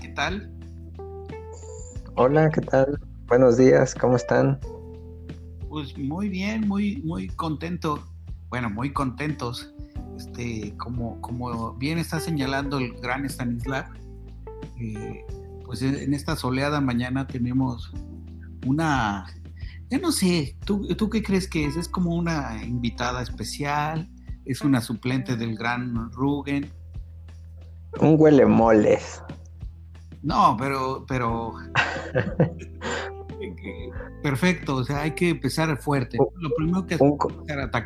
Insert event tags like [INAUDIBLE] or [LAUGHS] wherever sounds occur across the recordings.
¿qué tal? Hola, ¿qué tal? Buenos días, ¿cómo están? Pues muy bien, muy, muy contento. Bueno, muy contentos. Este, como, como bien está señalando el gran Stanislav, eh, pues en esta soleada mañana tenemos una, ya no sé, ¿tú, ¿tú qué crees que es? ¿Es como una invitada especial? ¿Es una suplente del gran Rugen? Un huele moles. No, pero, pero. [LAUGHS] Perfecto, o sea, hay que empezar fuerte. Lo primero que un,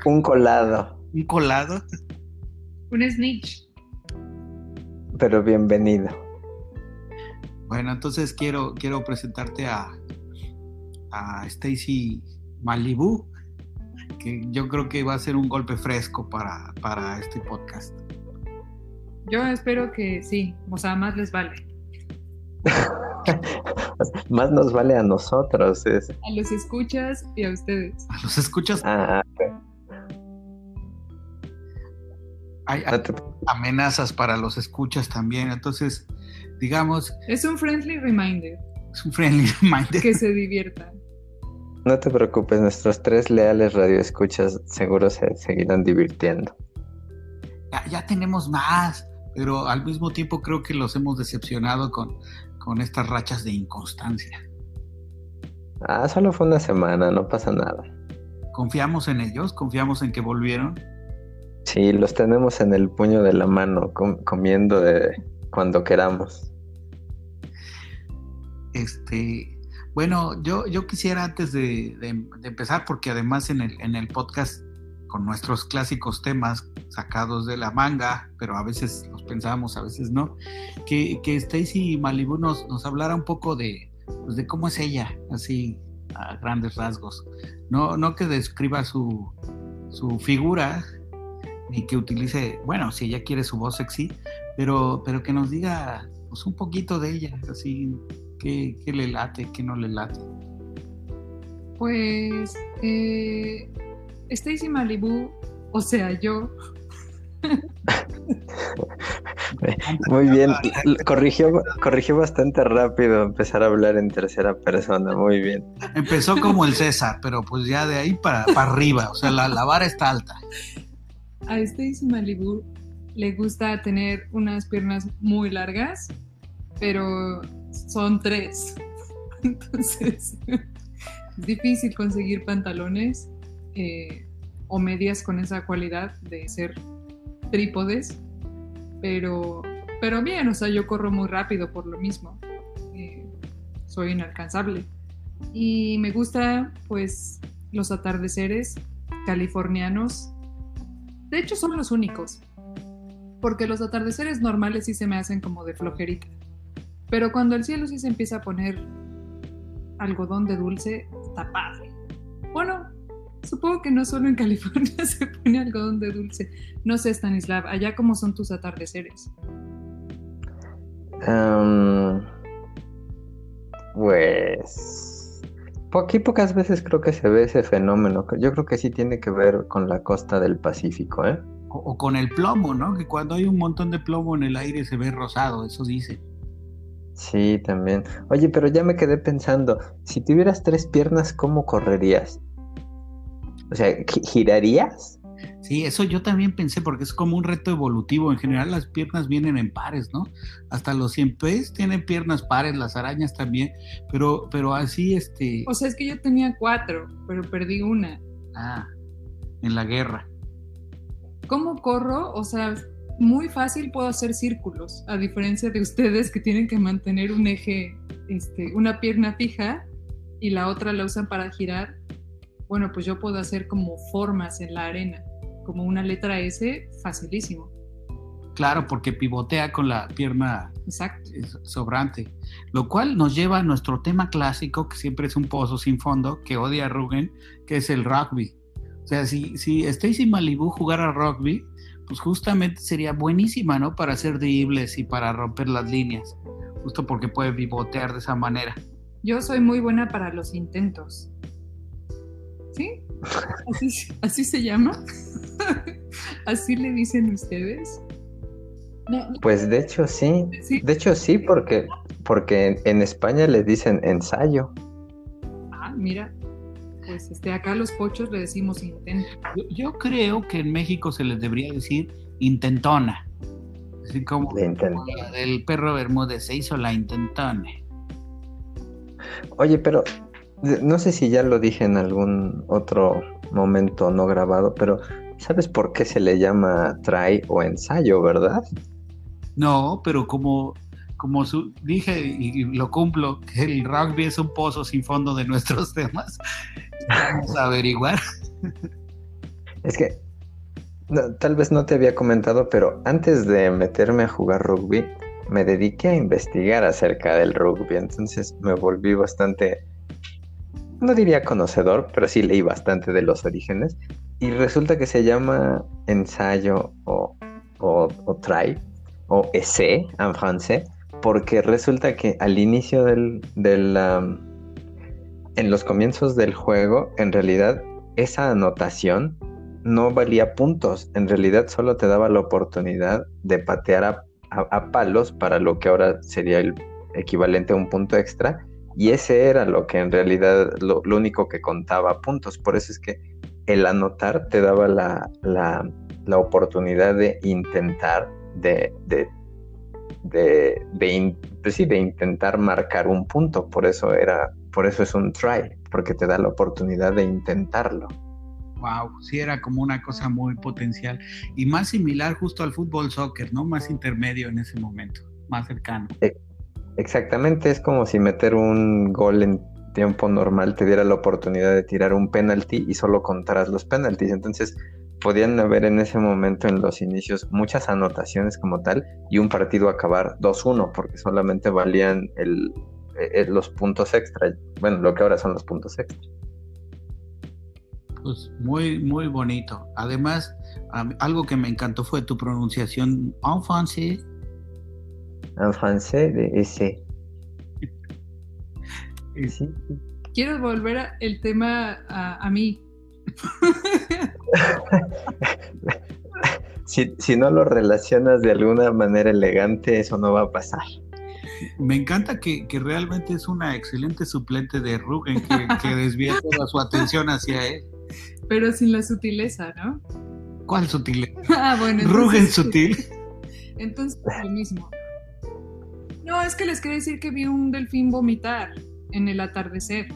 Un colado. Un colado. Un snitch. Pero bienvenido. Bueno, entonces quiero, quiero presentarte a, a Stacy Malibu, que yo creo que va a ser un golpe fresco para, para este podcast. Yo espero que sí, o sea, más les vale. [LAUGHS] más nos vale a nosotros. A los escuchas y a ustedes. A los escuchas. Ah, hay, amenazas para los escuchas también. Entonces, digamos. Es un friendly reminder. Es un friendly [LAUGHS] reminder. Que se diviertan. No te preocupes, nuestros tres leales radioescuchas seguro se seguirán divirtiendo. Ya, ya tenemos más pero al mismo tiempo creo que los hemos decepcionado con, con estas rachas de inconstancia. Ah, solo fue una semana, no pasa nada. ¿Confiamos en ellos? ¿Confiamos en que volvieron? Sí, los tenemos en el puño de la mano, comiendo de cuando queramos. Este, bueno, yo, yo quisiera antes de, de, de empezar, porque además en el, en el podcast con nuestros clásicos temas sacados de la manga, pero a veces los pensamos, a veces no, que, que Stacy Malibu nos, nos hablara un poco de, pues de cómo es ella, así a grandes rasgos. No, no que describa su, su figura, ni que utilice, bueno, si ella quiere su voz sexy, pero, pero que nos diga pues, un poquito de ella, así, qué, qué le late, qué no le late. Pues eh, Stacy Malibu, o sea, yo. Muy bien, corrigió, corrigió bastante rápido empezar a hablar en tercera persona, muy bien. Empezó como el César, pero pues ya de ahí para, para arriba, o sea, la, la vara está alta. A Stacy Malibu le gusta tener unas piernas muy largas, pero son tres. [LAUGHS] Entonces, [LAUGHS] es difícil conseguir pantalones eh, o medias con esa cualidad de ser trípodes, pero, pero bien, o sea, yo corro muy rápido por lo mismo, eh, soy inalcanzable. Y me gusta pues los atardeceres californianos, de hecho son los únicos, porque los atardeceres normales sí se me hacen como de flojerita, pero cuando el cielo sí se empieza a poner algodón de dulce, está padre. Bueno, Supongo que no solo en [LAUGHS] California se pone algodón de dulce. No sé, Stanislav, allá cómo son tus atardeceres. pues aquí pocas veces creo que se ve ese fenómeno. Yo creo que sí tiene que ver con la costa del Pacífico, ¿eh? O, o con el plomo, ¿no? Que cuando hay un montón de plomo en el aire se ve rosado, eso dice. Sí, también. Oye, pero ya me quedé pensando, si tuvieras tres piernas, ¿cómo correrías? O sea, ¿girarías? Sí, eso yo también pensé, porque es como un reto evolutivo. En general, las piernas vienen en pares, ¿no? Hasta los cien pies tienen piernas pares, las arañas también, pero, pero así, este. O sea, es que yo tenía cuatro, pero perdí una. Ah, en la guerra. ¿Cómo corro? O sea, muy fácil puedo hacer círculos, a diferencia de ustedes que tienen que mantener un eje, este, una pierna fija y la otra la usan para girar bueno, pues yo puedo hacer como formas en la arena, como una letra S, facilísimo. Claro, porque pivotea con la pierna sobrante. Lo cual nos lleva a nuestro tema clásico, que siempre es un pozo sin fondo, que odia a Rugen, que es el rugby. O sea, si, si Stacy Malibu jugara rugby, pues justamente sería buenísima, ¿no? Para hacer dribles y para romper las líneas. Justo porque puede pivotear de esa manera. Yo soy muy buena para los intentos. ¿Sí? ¿Así, se llama? ¿Así le dicen ustedes? No, no, Pues de hecho sí. sí. De hecho sí, porque, porque en, en España les dicen ensayo. Ah, mira. Pues este, acá a los pochos le decimos intento. Yo, yo creo que en México se les debería decir intentona. Así como la del perro Bermúdez se hizo la intentona. Oye, pero no sé si ya lo dije en algún otro momento no grabado, pero ¿sabes por qué se le llama try o ensayo, verdad? No, pero como, como su- dije y lo cumplo, que el rugby es un pozo sin fondo de nuestros [LAUGHS] temas, vamos a averiguar. Es que no, tal vez no te había comentado, pero antes de meterme a jugar rugby, me dediqué a investigar acerca del rugby, entonces me volví bastante, no diría conocedor, pero sí leí bastante de los orígenes. Y resulta que se llama ensayo o, o, o try o essai en francés, porque resulta que al inicio del, del, en los comienzos del juego, en realidad esa anotación no valía puntos, en realidad solo te daba la oportunidad de patear a, a- a palos para lo que ahora sería el equivalente a un punto extra, y ese era lo que en realidad lo, lo único que contaba puntos, por eso es que el anotar te daba la, la- la oportunidad de intentar, de, de, de, de in- pues sí, de intentar marcar un punto, por eso era, por eso es un try, porque te da la oportunidad de intentarlo. Wow, sí era como una cosa muy potencial y más similar justo al fútbol soccer, ¿no? Más intermedio en ese momento, más cercano. Exactamente, es como si meter un gol en tiempo normal te diera la oportunidad de tirar un penalti y solo contaras los penaltis. Entonces, podían haber en ese momento en los inicios muchas anotaciones como tal y un partido acabar 2-1 porque solamente valían el, eh, los puntos extra. Bueno, lo que ahora son los puntos extra. Pues muy, muy bonito. Además, algo que me encantó fue tu pronunciación francés. En francés, de ese. [LAUGHS] Sí. Quiero volver a- el tema a, a mí. [LAUGHS] Si, si no lo relacionas de alguna manera elegante, eso no va a pasar. Me encanta que, que realmente es una excelente suplente de Rugen que, que [LAUGHS] desvía toda su atención hacia él. Pero sin la sutileza, ¿no? ¿Cuál sutil? Ah, bueno. Rugen sutil. Entonces, lo mismo. No, es que les quería decir que vi un delfín vomitar en el atardecer.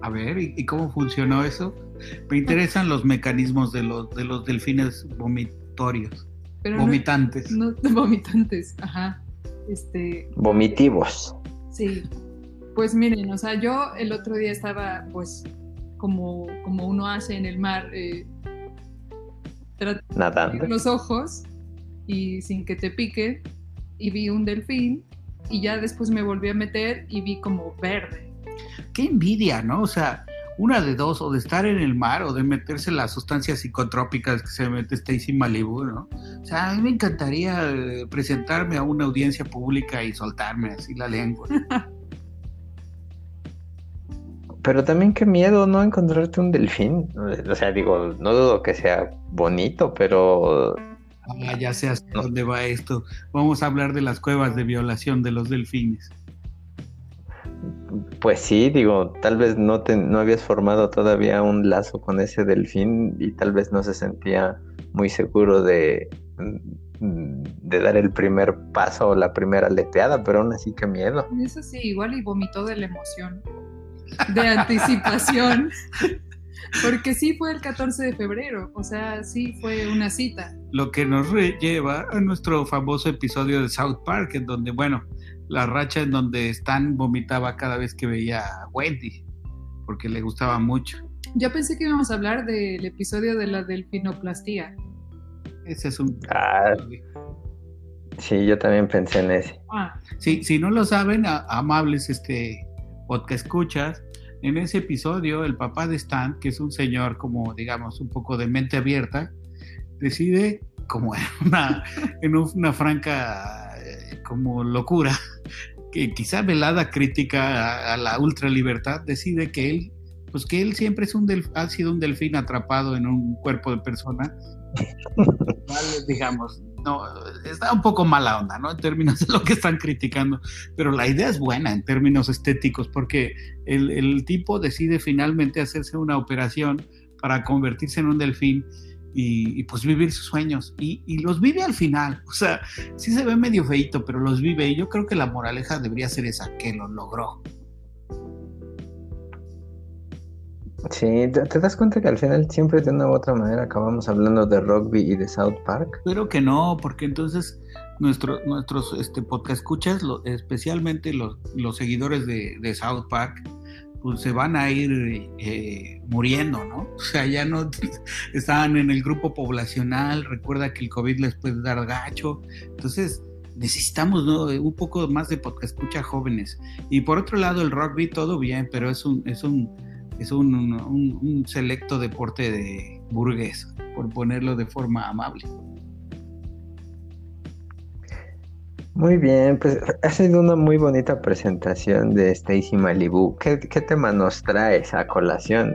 A ver, ¿y, y cómo funcionó eso? Me interesan los mecanismos de los, de los delfines vomitorios, Pero vomitantes. No, [LAUGHS] vomitantes, ajá. Este, Vomitivos. sí. Pues miren, o sea, yo el otro día estaba, pues, como, como uno hace en el mar, eh, tratando de Nadando. abrir los ojos y sin que te pique, y vi un delfín, y ya después me volví a meter y vi como verde. Qué envidia, ¿no? O sea, una de dos, o de estar en el mar o de meterse las sustancias psicotrópicas que se mete Stacy Malibu, ¿no? O sea, a mí me encantaría eh, presentarme a una audiencia pública y soltarme así la lengua. [LAUGHS] Pero también qué miedo no encontrarte un delfín. O sea, digo, no dudo que sea bonito, pero Ah, ya sé hasta dónde va esto. Vamos a hablar de las cuevas de violación de los delfines. pues sí, digo, tal vez no te, no habías formado todavía un lazo con ese delfín y tal vez no se sentía muy seguro de, de dar el primer paso o la primera aleteada, pero aún así qué miedo. Eso sí, igual y vomitó de la emoción, de anticipación, [LAUGHS] porque sí fue el 14 de febrero, o sea, sí fue una cita. Lo que nos lleva a nuestro famoso episodio de South Park, en donde, bueno, la racha en donde Stan vomitaba cada vez que veía a Wendy, porque le gustaba mucho. Yo pensé que íbamos a hablar del episodio de la delfinoplastía. Ese es un... Ah, sí, yo también pensé en ese. Ah, Sí, si no lo saben, a- amables este podcast escuchas, en ese episodio el papá de Stan, que es un señor como digamos un poco de mente abierta, decide como en una, [LAUGHS] en una franca eh, como locura, que quizá velada crítica a, a la ultralibertad, decide que él, pues que él siempre es un delf- ha sido un delfín atrapado en un cuerpo de persona, [LAUGHS] digamos, no, está un poco mala onda, ¿no? En términos de lo que están criticando, pero la idea es buena en términos estéticos, porque el, el tipo decide finalmente hacerse una operación para convertirse en un delfín y, pues vivir sus sueños. Y, los vive al final. O sea, sí se ve medio feito, pero los vive. Y yo creo que la moraleja debería ser esa, que lo logró. Sí, ¿te das cuenta que al final siempre de una u otra manera acabamos hablando de rugby y de South Park? Espero que no, porque entonces nuestro, nuestros este, podcast escuchas, especialmente los, los seguidores de, de South Park, pues se van a ir eh, muriendo, ¿no? [LAUGHS] O sea, ya no [LAUGHS] estaban en el grupo poblacional, recuerda que el COVID les puede dar gacho, entonces necesitamos un poco más de podcast escucha jóvenes. Y por otro lado, el rugby todo bien, pero es un, es un, es un, un selecto deporte de burgués, por ponerlo de forma amable. Muy bien, pues ha sido una muy bonita presentación de Stacy Malibu. ¿Qué, tema nos traes a colación?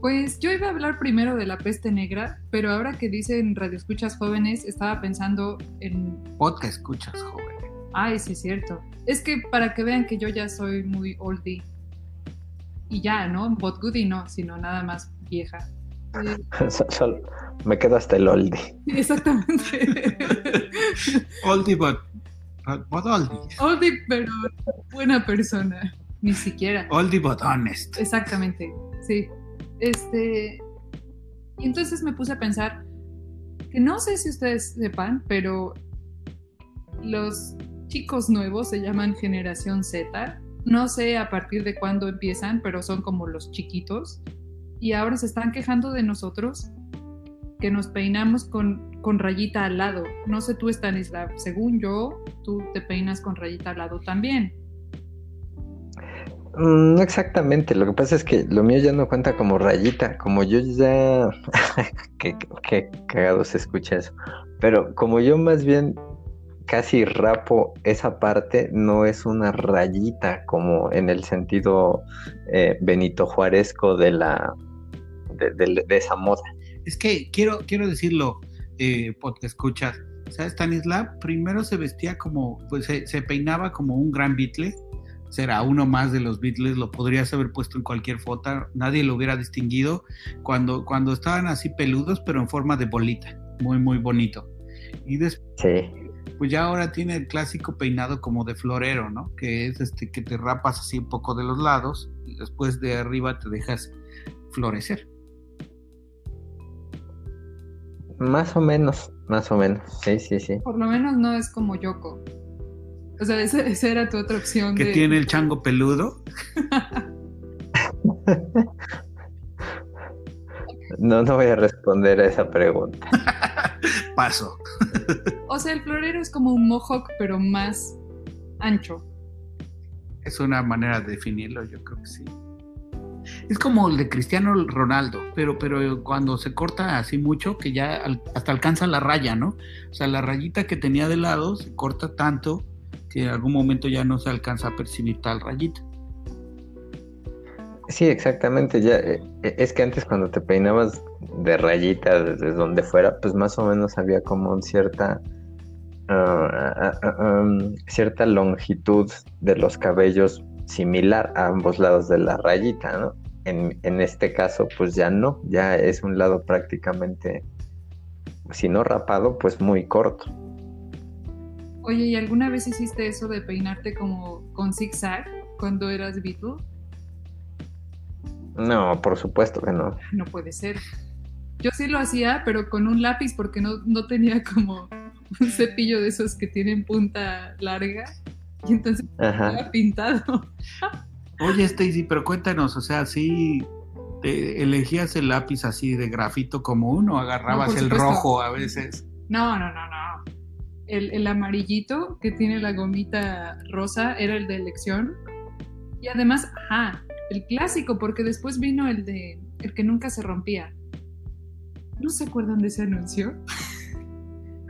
Pues yo iba a hablar primero de la peste negra, pero ahora que dicen Radio Escuchas Jóvenes, estaba pensando en... Podcast Escuchas Jóvenes. Ay, sí, es cierto. Es que para que vean que yo ya soy muy oldie. Y ya, ¿no? Bot goodie no, sino nada más vieja. [LAUGHS] me quedo hasta el oldie. [LAUGHS] Exactamente. [LAUGHS] oldie, but Oldie. Oldie, pero buena persona. Ni siquiera. Oldie but honest. Exactamente, sí. Este. Y entonces me puse a pensar que no sé si ustedes sepan, pero los chicos nuevos se llaman generación Z. No sé a partir de cuándo empiezan, pero son como los chiquitos. Y ahora se están quejando de nosotros que nos peinamos con, con rayita al lado. No sé tú, Stanislav, según yo, tú te peinas con rayita al lado también. Mm, no exactamente, lo que pasa es que lo mío ya no cuenta como rayita, como yo ya... [LAUGHS] qué, qué cagado se escucha eso. Pero como yo más bien casi rapo esa parte, no es una rayita como en el sentido eh, Benito Juárezco de la de, esa moda. Es que quiero, quiero decirlo, eh, porque escuchas, ¿sabes? Stanislav primero se vestía como, pues se, peinaba como un gran Beatle, será uno más de los Beatles, lo podrías haber puesto en cualquier foto, nadie lo hubiera distinguido cuando, cuando estaban así peludos, pero en forma de bolita, muy, muy bonito. Y después, pues ya ahora tiene el clásico peinado como de florero, ¿no? Que es este que te rapas así un poco de los lados y después de arriba te dejas florecer. Más o menos, más o menos. Sí, sí, sí. Por lo menos no es como Yoko. O sea, esa, era tu otra opción. ¿Que tiene el chango peludo? [LAUGHS] no, no voy a responder a esa pregunta. [LAUGHS] [LAUGHS] Paso. o sea, el florero es como un mohawk, pero más ancho. Es una manera de definirlo, yo creo que sí. Es como el de Cristiano Ronaldo, pero, pero cuando se corta así mucho que ya hasta alcanza la raya, ¿no? O sea, la rayita que tenía de lado se corta tanto que en algún momento ya no se alcanza a percibir tal rayita. Sí, exactamente. Ya eh, eh, es que antes cuando te peinabas de rayita desde donde fuera, pues más o menos había como un cierta ah, ah, ah, um, cierta longitud de los cabellos similar a ambos lados de la rayita, ¿no? En, este caso, pues ya no, ya es un lado prácticamente, si no rapado, pues muy corto. Oye, ¿y alguna vez hiciste eso de peinarte como con zigzag cuando eras Beatle? No, por supuesto que no. No puede ser. Yo sí lo hacía, pero con un lápiz porque no, no tenía como un cepillo de esos que tienen punta larga y entonces estaba pintado. [LAUGHS] Oye, Stacy, pero cuéntanos, o sea, ¿sí elegías el lápiz así de grafito común o agarrabas el rojo a veces? No, no, no, no. El, el, amarillito que tiene la gomita rosa era el de elección. Y además, ajá, el clásico, porque después vino el de el que nunca se rompía. ¿No se acuerdan de ese anuncio?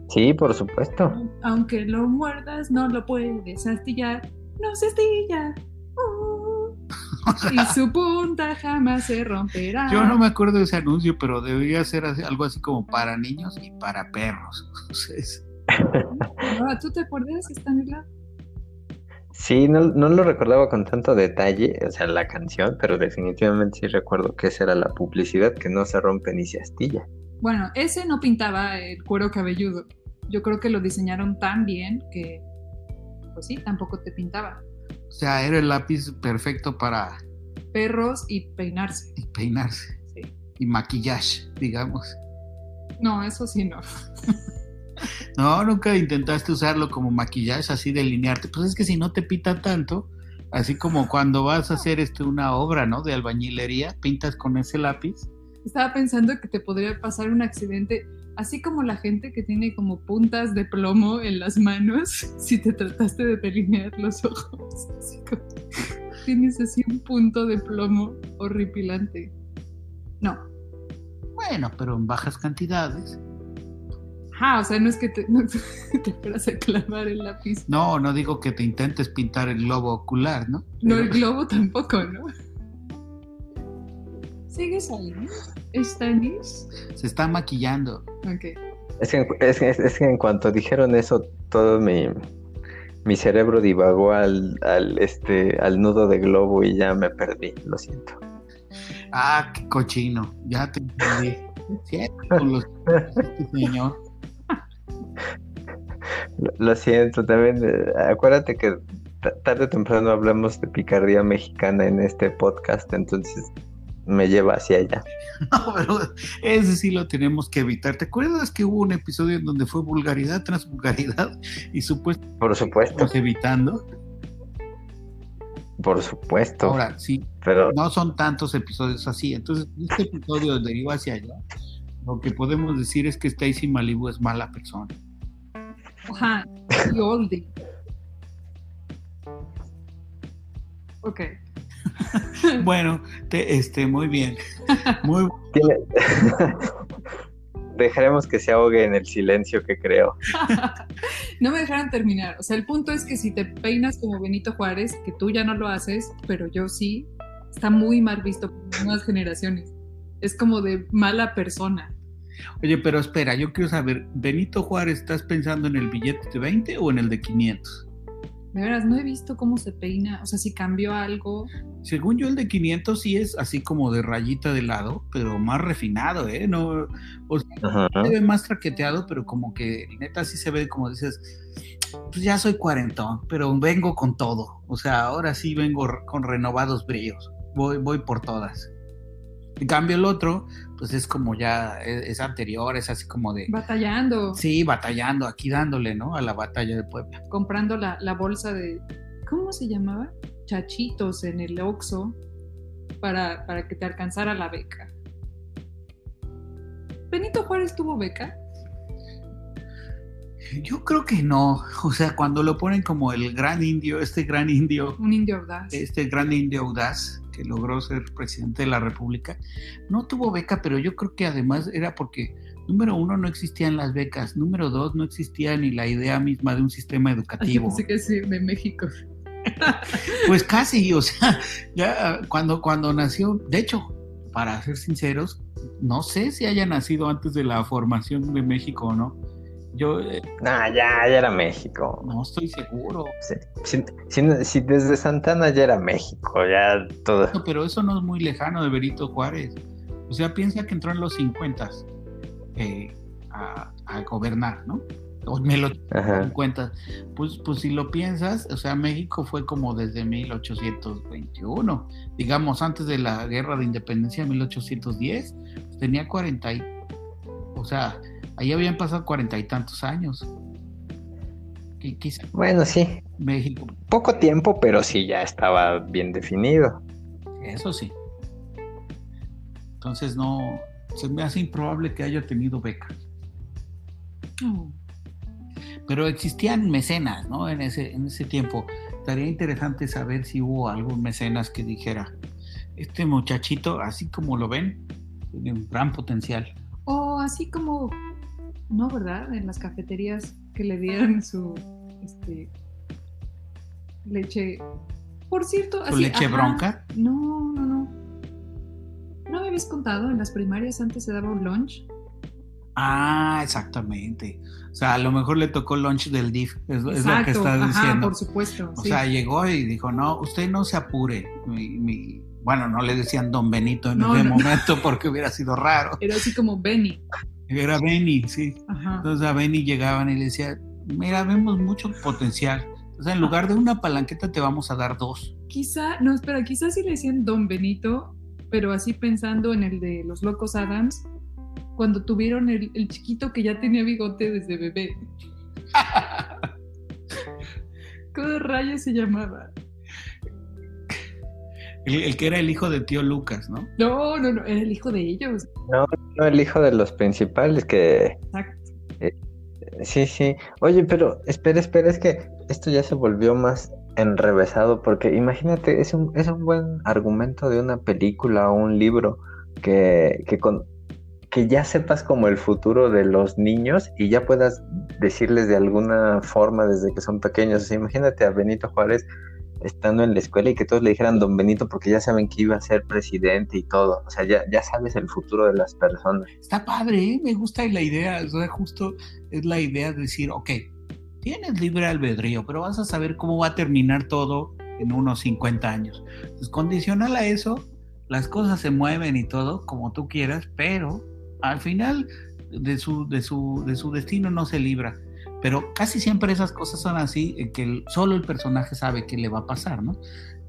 Sí, por supuesto. Aunque lo muerdas, no lo puedes astillar. No se astilla. Uh. [LAUGHS] y su punta jamás se romperá. Yo no me acuerdo de ese anuncio, pero debería ser algo así como para niños y para perros. [LAUGHS] Ahora, ¿tú te acuerdas, Stanislav? Sí, no, no lo recordaba con tanto detalle, o sea, la canción, pero definitivamente sí recuerdo que esa era la publicidad que no se rompe ni se astilla. Bueno, ese no pintaba el cuero cabelludo. Yo creo que lo diseñaron tan bien que, pues sí, tampoco te pintaba. O sea, era el lápiz perfecto para Perros y peinarse. peinarse Sí. y maquillaje, digamos. No, eso sí no. [LAUGHS] No, nunca intentaste usarlo como maquillaje, así delinearte. Pues es que si no te pita tanto, así como cuando vas a hacer este, una obra, ¿no? De albañilería, pintas con ese lápiz. Estaba pensando que te podría pasar un accidente, así como la gente que tiene como puntas de plomo en las manos, [LAUGHS] si te trataste de delinear los ojos. [LAUGHS] Así como, tienes así un punto de plomo horripilante. No. Bueno, pero en bajas cantidades. Ah, o sea, no es que te, [LAUGHS] no te fueras a clavar el lápiz. No, no digo que te intentes pintar el globo ocular, ¿no? No, el globo tampoco, ¿no? ¿Sigues ahí? ¿Stanis? Se está maquillando. Ok. Es que, es, que- es que en cuanto dijeron eso, todo mi, mi cerebro divagó al, al, este, al nudo de globo y ya me perdí, lo siento. Ah, qué cochino. Ya te entendí. Con los [LAUGHS] este señor. Lo, lo siento, también eh, acuérdate que ta- tarde o temprano hablamos de picardía mexicana en este podcast, entonces me lleva hacia allá. [LAUGHS] No, pero ese sí lo tenemos que evitar. ¿Te acuerdas que hubo un episodio en donde fue vulgaridad tras vulgaridad y supuestamente Por supuesto, evitando? por supuesto, Ahora, sí, pero no son tantos episodios así. Entonces, este episodio deriva hacia allá. Lo que podemos decir es que Stacy Malibu es mala persona. Ajá. [LAUGHS] Y oldie. Ok. [LAUGHS] Bueno, te- este, muy bien. Muy [LAUGHS] dejaremos que se ahogue en el silencio que creo. [LAUGHS] no me dejaron terminar. O sea, el punto es que si te peinas como Benito Juárez, que tú ya no lo haces, pero yo sí, está muy mal visto por las nuevas generaciones. Es como de mala persona. Oye, pero espera, yo quiero saber, Benito Juárez, ¿estás pensando en el billete de 20 o en el de 500? De veras, no he visto cómo se peina. O sea, si cambió algo. Según yo, el de 500 sí es así como de rayita de lado, pero más refinado, ¿eh? No, o sea, Ajá. se ve más traqueteado, pero como que neta sí se ve como dices, pues ya soy cuarentón, pero vengo con todo. O sea, ahora sí vengo con renovados brillos. Voy, voy por todas. En cambio, el otro, pues es como ya, es, es anterior, es así como de, Batallando. sí, batallando, aquí dándole, ¿no? A la batalla de Puebla. comprando la, la bolsa de, ¿cómo se llamaba? Chachitos en el Oxxo para, para que te alcanzara la beca. ¿Benito Juárez tuvo beca? Yo creo que no. O sea, cuando lo ponen como el gran indio, este gran indio, Un indio audaz. este gran indio audaz que logró ser presidente de la República, no tuvo beca, pero yo creo que además era porque, número uno, no existían las becas, número dos, no existía ni la idea misma de un sistema yo educativo. pensé que sí, de México. [LAUGHS] Pues casi, o sea, ya cuando, cuando nació, de hecho, para ser sinceros, no sé si haya nacido antes de la formación de México o no. Yo eh, Nah, ya, ya era México. no estoy seguro. Sí. Si, si- si desde Santana ya era México, ya todo. No, pero eso no es muy lejano de Benito Juárez. O sea, piensa que entró en los 50 eh, a, a gobernar, ¿no? O me lo Ajá. 50. Pues, pues si lo piensas, o sea, México fue como desde 1821. Digamos, antes de la guerra de independencia de 1810, pues tenía 40 y, o sea, ahí habían pasado cuarenta y tantos años. Quizá Bueno, sí. México, Poco tiempo, pero sí ya estaba bien definido. eso sí. Entonces no, se me hace improbable que haya tenido beca. Oh, Pero existían mecenas, ¿no? En ese, en ese tiempo. Estaría interesante saber si hubo algún mecenas que dijera, este muchachito, así como lo ven, tiene un gran potencial. O así como, no, ¿verdad? En las cafeterías que le dieron su este, leche. Por cierto, ¿Su así, leche ajá. bronca? No, no, no. ¿No me habías contado? En las primarias antes se daba un lunch. Ah, exactamente. O sea, a lo mejor le tocó lunch del DIF, es, es lo que estás ajá, diciendo. por supuesto. O sí. sea, llegó y dijo, no, usted no se apure. Mi- mi- Bueno, no le decían Don Benito en No, ese no. momento porque hubiera sido raro. Era así como Benny. Era Benny, sí. Ajá. Entonces a Benny llegaban y le decían, mira, vemos mucho potencial. O sea, en lugar de una palanqueta te vamos a dar dos. Quizá, no, espera, quizás sí le decían Don Benito, pero así pensando en el de los locos Adams, cuando tuvieron el, el chiquito que ya tenía bigote desde bebé. [LAUGHS] ¿Cómo rayos se llamaba? El, el que era el hijo de tío Lucas, ¿no? No, no, no, era el hijo de ellos. No, no, el hijo de los principales que... Exacto. Sí, sí. Oye, pero espera, espera, es que esto ya se volvió más enrevesado porque imagínate, es un, es un buen argumento de una película o un libro que, que, con, que ya sepas como el futuro de los niños y ya puedas decirles de alguna forma desde que son pequeños. O sea, imagínate a Benito Juárez estando en la escuela y que todos le dijeran Don Benito porque ya saben que iba a ser presidente y todo. O sea, ya, ya sabes el futuro de las personas. Está padre, ¿eh? me gusta la idea. O sea, justo es la idea de decir, ok, tienes libre albedrío, pero vas a saber cómo va a terminar todo en unos 50 años. Entonces, condicional a eso, las cosas se mueven y todo como tú quieras, pero al final de su, de su, de su destino no se libra. Pero casi siempre esas cosas son así, eh, que el- solo el personaje sabe qué le va a pasar, ¿no?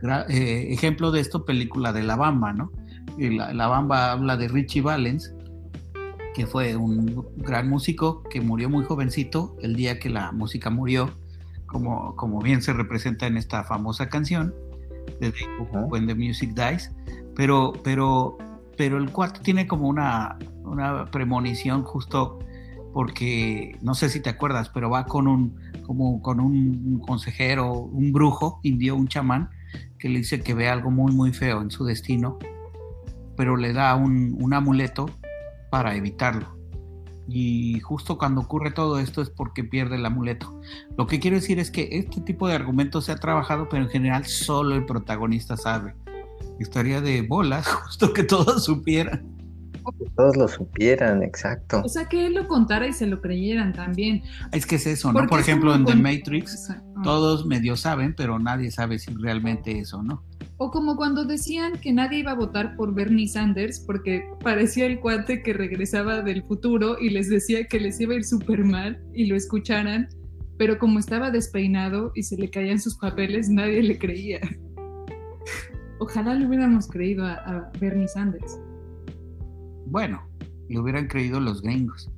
Gra- eh, ejemplo de esto, película de La Bamba, ¿no? La, La Bamba habla de Richie Valens, que fue un gran músico que murió muy jovencito el día que la música murió, como, como bien se representa en esta famosa canción de The- Ujú. When the Music Dies, pero, pero, pero el cuarto tiene como una, una premonición justo porque, no sé si te acuerdas, pero va con un, como con un consejero, un brujo indio, un chamán, que le dice que ve algo muy, muy feo en su destino, pero le da un, un amuleto para evitarlo. Y justo cuando ocurre todo esto es porque pierde el amuleto. Lo que quiero decir es que este tipo de argumentos se ha trabajado, pero en general solo el protagonista sabe. Estaría de bolas, [LAUGHS] justo que todos supieran. Que todos lo supieran, exacto. O sea, que él lo contara y se lo creyeran también. Es que es eso, ¿no? Porque Por es ejemplo, en The con- Matrix, Exacto. todos medio saben, pero nadie sabe si realmente eso, ¿no? O como cuando decían que nadie iba a votar por Bernie Sanders porque parecía el cuate que regresaba del futuro y les decía que les iba a ir súper mal y lo escucharan, pero como estaba despeinado y se le caían sus papeles, nadie le creía. [LAUGHS] Ojalá le hubiéramos creído a, a Bernie Sanders. Bueno, le hubieran creído los gringos.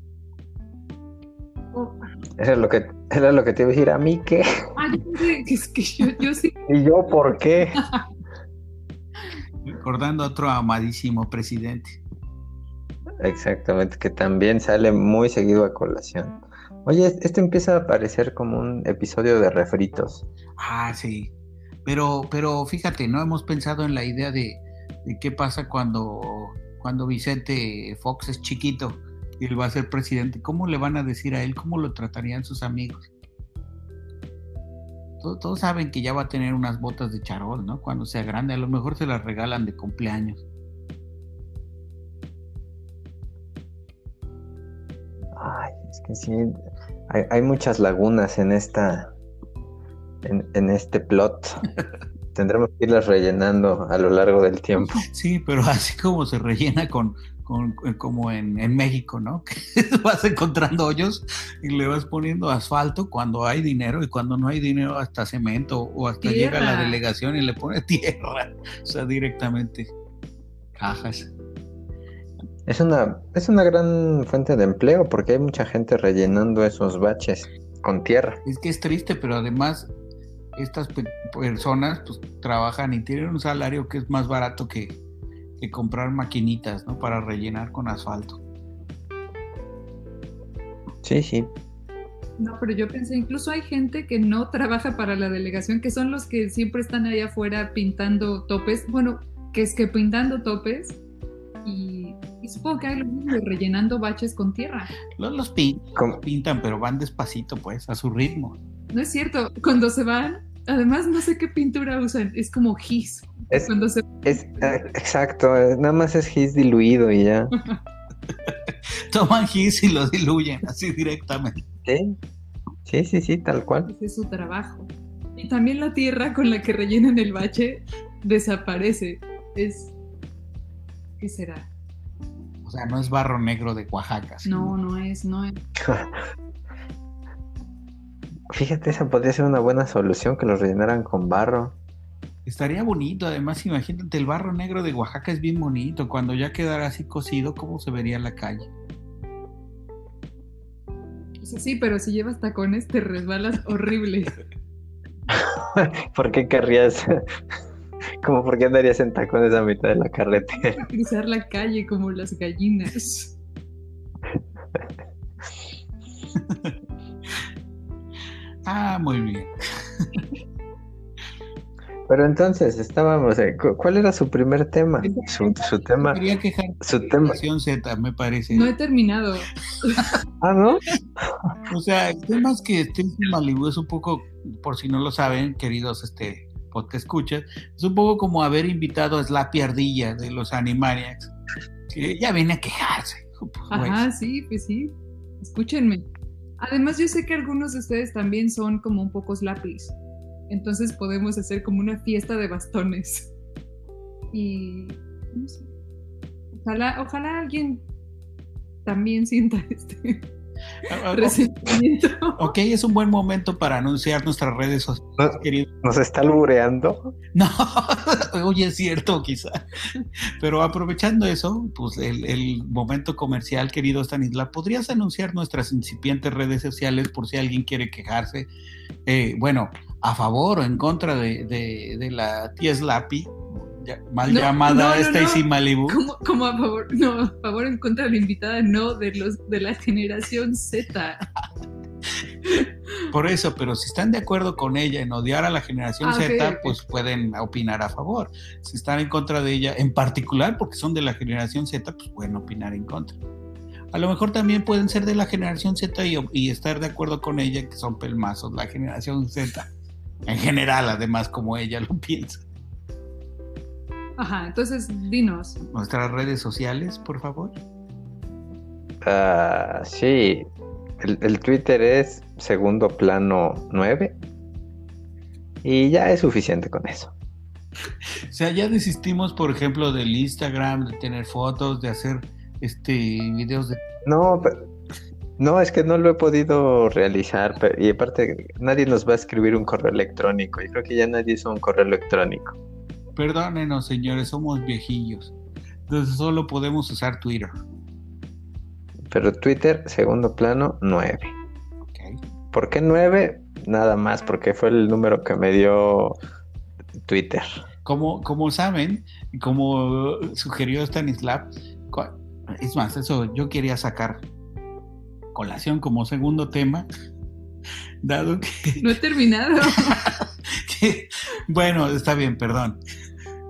Eso es lo que, era lo que te iba a decir. ¿A mí qué? ah, que, es que yo, yo sí. ¿Y yo por qué? [LAUGHS] Recordando a otro amadísimo presidente. Exactamente, que también sale muy seguido a colación. Oye, esto empieza a parecer como un episodio de refritos. Ah, sí. Pero, pero fíjate, no hemos pensado en la idea de, de qué pasa cuando, cuando Vicente Fox es chiquito y él va a ser presidente. ¿Cómo le van a decir a él? ¿Cómo lo tratarían sus amigos? Todos, todos saben que ya va a tener unas botas de charol, ¿no? Cuando sea grande, a lo mejor se las regalan de cumpleaños. Ay, es que sí, hay, hay muchas lagunas en esta, en, en este plot. [LAUGHS] Tendremos que irlas rellenando a lo largo del tiempo. Sí, pero [LAUGHS] así como se rellena con, con como en, en México, ¿no? [LAUGHS] Que vas encontrando hoyos y le vas poniendo asfalto cuando hay dinero y cuando no hay dinero hasta cemento o hasta llega la Tierra. delegación y le pone [LAUGHS] tierra, o sea, directamente cajas. Es una, es una gran fuente de empleo porque hay mucha gente rellenando esos baches con tierra. Es que es triste, pero además estas pe- personas pues trabajan y tienen un salario que es más barato que, que comprar maquinitas, ¿no? Para rellenar con asfalto. Sí, sí. No, pero yo pensé, incluso hay gente que no trabaja para la delegación, que son los que siempre están ahí afuera pintando topes. Bueno, que es que pintando topes y, y supongo que hay lo mismo, rellenando baches con tierra. Los, los pin- ¿Cómo? pintan, pero van despacito, pues, a su ritmo. No es cierto, cuando se van, además no sé qué pintura usan, es como gis. Es, Cuando se es eh, exacto, eh, nada más es gis diluido y ya. [LAUGHS] toman gis y lo diluyen así directamente. Sí, sí, sí, sí, tal cual. Ese es su trabajo. Y también la tierra con la que rellenan el bache desaparece. Es. ¿Qué será? O sea, no es barro negro de Oaxaca. No, no es, no es. [LAUGHS] Fíjate, esa podría ser una buena solución que lo rellenaran con barro. Estaría bonito, además imagínate, el barro negro de Oaxaca es bien bonito. Cuando ya quedara así cocido, ¿cómo se vería la calle? Sí, pero si llevas tacones te resbalas horrible. [LAUGHS] ¿Por qué querrías? [LAUGHS] como por qué andarías en tacones a mitad de la carretera? Cruzar la calle como las gallinas. [LAUGHS] ah, muy bien. Pero entonces estábamos, eh, cu- ¿cuál era su primer tema? Su, su tema, Quería quejar su de tema. Generación Z, me parece. No he terminado. Ah, ¿no? O sea, el tema es que Stacy Malibu es un poco, por si no lo saben, queridos este podcast escuchas, es un poco como haber invitado a Slappy Ardilla de los Animaniacs, que ya viene a quejarse. [LAUGHS] Pues, Ajá, sí, pues sí. Escúchenme. Además, yo sé que algunos de ustedes también son como un poco slappies. Entonces podemos hacer como una fiesta de bastones. Y. Ojalá, ojalá alguien también sienta este resentimiento. Ok, es un buen momento para anunciar nuestras redes sociales. ¿Nos está albureando? No, [LAUGHS] oye, es cierto, quizá. Pero aprovechando eso, pues el, el momento comercial, querido Stanislav, ¿podrías anunciar nuestras incipientes redes sociales por si alguien quiere quejarse? Eh, bueno, a favor o en contra de, de- de la tía Slappy, ya- mal No, llamada no, no, Stacy. Malibu. Como, como a favor, no, a favor en contra de la invitada, no, de los de la generación Z. Por eso, pero si están de acuerdo con ella en odiar a la generación Ah, Z, pues pueden opinar a favor. Si están en contra de ella, en particular porque son de la generación Z, pues pueden opinar en contra. A lo mejor también pueden ser de la generación Z y, y estar de acuerdo con ella que son pelmazos la generación Z. En general, además, como ella lo [LAUGHS] piensa. Ajá, entonces dinos. Nuestras redes sociales, por favor. Ah, sí. El, el Twitter es segundo plano 9. Y ya es suficiente con eso. O sea, ya desistimos, por ejemplo, del Instagram, de tener fotos, de hacer este videos de No, no, es que no lo he podido realizar. pe- y aparte, nadie nos va a escribir un correo electrónico. Yo creo que ya nadie hizo un correo electrónico. Perdónenos, señores, somos viejillos. Entonces solo podemos usar Twitter. Pero Twitter, segundo plano 9. ¿ok? ¿Por qué 9? Nada más, porque fue el número que me dio Twitter. Como, como saben, como sugirió Stanislav, es más, eso yo quería sacar colación como segundo tema, dado que, No he terminado. [LAUGHS] que- bueno, está bien, perdón.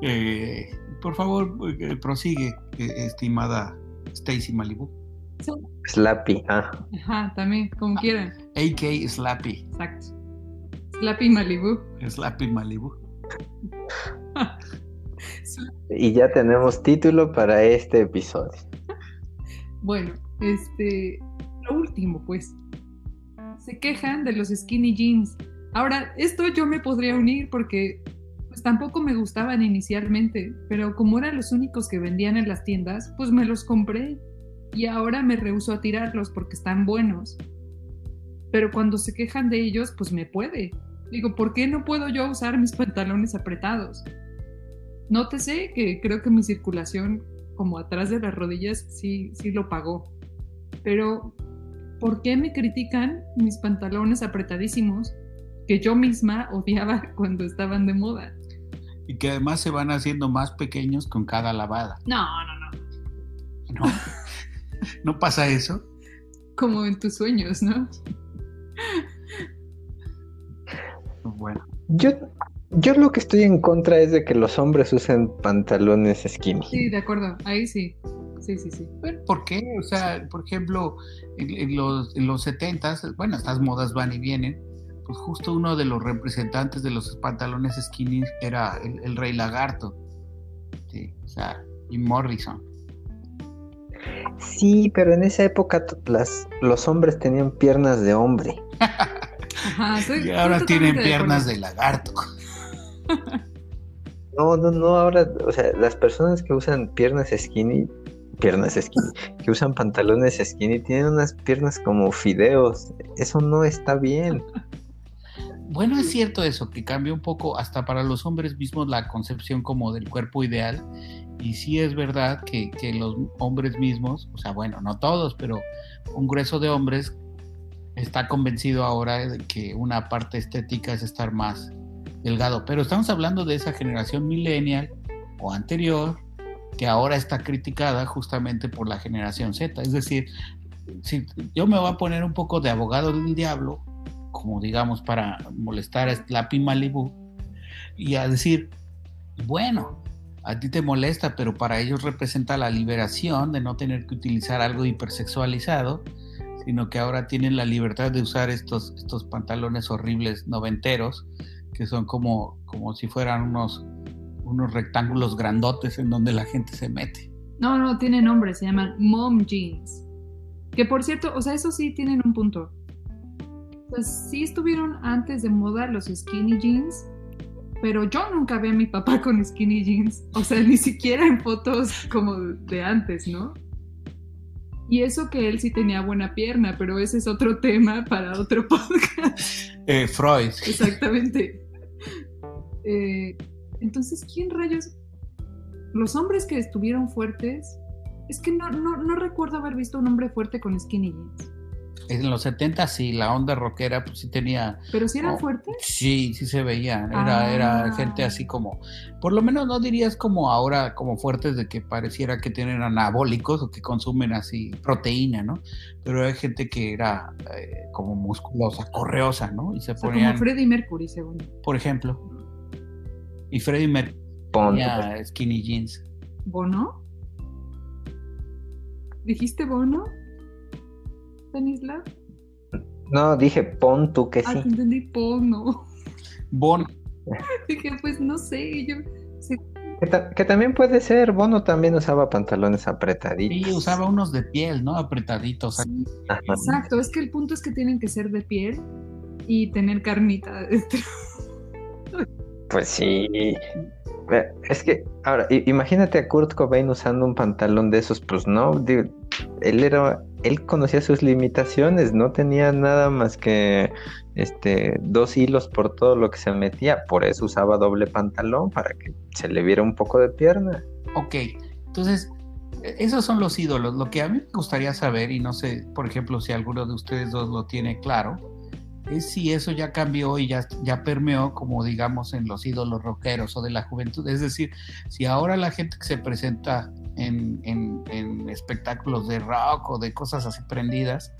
Eh, por favor, eh, prosigue, eh, estimada Stacy Malibu, Slappy, ah. Ajá, también, como quieran. a.k. Slappy, Exacto. Slappy Malibu. Slappy Malibu. [LAUGHS] Y ya tenemos título para este episodio. Bueno, este, lo último, pues. Se quejan de los skinny jeans. Ahora, esto yo me podría unir porque pues tampoco me gustaban inicialmente, pero como eran los únicos que vendían en las tiendas, pues me los compré y ahora me rehuso a tirarlos porque están buenos. Pero cuando se quejan de ellos, pues me puede. Digo, ¿por qué no puedo yo usar mis pantalones apretados? Nótese que creo que mi circulación como atrás de las rodillas sí, sí lo pagó. Pero, ¿por qué me critican mis pantalones apretadísimos que yo misma odiaba [LAUGHS] cuando estaban de moda? Y que además se van haciendo más pequeños con cada lavada. No, no, no. ¿No? ¿No pasa eso? Como en tus sueños, ¿no? Bueno. Yo, yo lo que estoy en contra es de que los hombres usen pantalones skinny. Sí, de acuerdo. Ahí sí. Sí, sí, sí. Bueno, ¿Por qué? O sea, por ejemplo, en, en los, en los 70s, bueno, estas modas van y vienen, pues justo uno de los representantes de los pantalones skinny era el, el Rey Lagarto. Sí, o sea, y Morrison. Sí, pero en esa época las, los hombres tenían piernas de hombre. Ajá, [LAUGHS] Y ahora tienen de piernas de lagarto. No, no, no, ahora, o sea, las personas que usan piernas skinny, piernas skinny, que usan pantalones skinny, tienen unas piernas como fideos. Eso no está bien. Bueno, es cierto eso, que cambia un poco hasta para los hombres mismos la concepción como del cuerpo ideal. Y sí es verdad que, que los hombres mismos, o sea, bueno, no todos, pero un grueso de hombres está convencido ahora de que una parte estética es estar más delgado. Pero estamos hablando de esa generación millennial o anterior que ahora está criticada justamente por la generación Z. Es decir, si yo me voy a poner un poco de abogado del diablo, como digamos para molestar a Slappy Malibu, y a decir, bueno, a ti te molesta, pero para ellos representa la liberación de no tener que utilizar algo hipersexualizado, sino que ahora tienen la libertad de usar estos, estos pantalones horribles noventeros, que son como, como si fueran unos, unos rectángulos grandotes en donde la gente se mete. No, no, tienen nombre, se llaman mom jeans. Que por cierto, o sea, eso sí tienen un punto. Sea, sí estuvieron antes de moda los skinny jeans, pero yo nunca vi a mi papá con skinny jeans. O sea, ni siquiera en fotos como de antes, ¿no? Y eso que él sí tenía buena pierna, pero ese es otro tema para otro [LAUGHS] podcast. Eh, Freud. Exactamente. Eh, entonces, ¿quién rayos? Los hombres que estuvieron fuertes, es que no, no, no recuerdo haber visto un hombre fuerte con skinny jeans. En los 70 sí, la onda rockera pues sí tenía Pero si eran Oh. fuertes, Sí, sí se veía. Era, era Ah. gente así como, por lo menos no dirías como ahora, como fuertes de que pareciera que tienen anabólicos o que consumen así proteína, ¿no? Pero hay gente que era eh, como musculosa, correosa, ¿no? Y se o sea, ponían, como Freddie Mercury, según. por ejemplo, y Freddie Mercury Pon- tenía skinny jeans. ¿Bono? ¿Dijiste Bono? ¿Stanislav? No, dije pon tú que Ah, sí. te entendí Bono. Bon, [LAUGHS] Dije, pues no sé, yo... sí, Que, ta- que también puede ser. Bono también usaba pantalones apretaditos. sí, usaba unos de piel, ¿no? Apretaditos. sí. Exacto, es que el punto es que tienen que ser de piel y tener carnita adentro. Pues sí. Es que, ahora, imagínate a Kurt Cobain usando un pantalón de esos, pues no, él era, él conocía sus limitaciones, no tenía nada más que este dos hilos por todo lo que se metía, por eso usaba doble pantalón, para que se le viera un poco de pierna. Ok, entonces, e- esos son los ídolos. Lo que a mí me gustaría saber, y no sé, por ejemplo, si alguno de ustedes dos lo tiene claro, es si eso ya cambió y ya, ya permeó, como digamos, en los ídolos rockeros o de la juventud. Es decir, si ahora la gente que se presenta en, en- espectáculos de rock o de cosas así prendidas,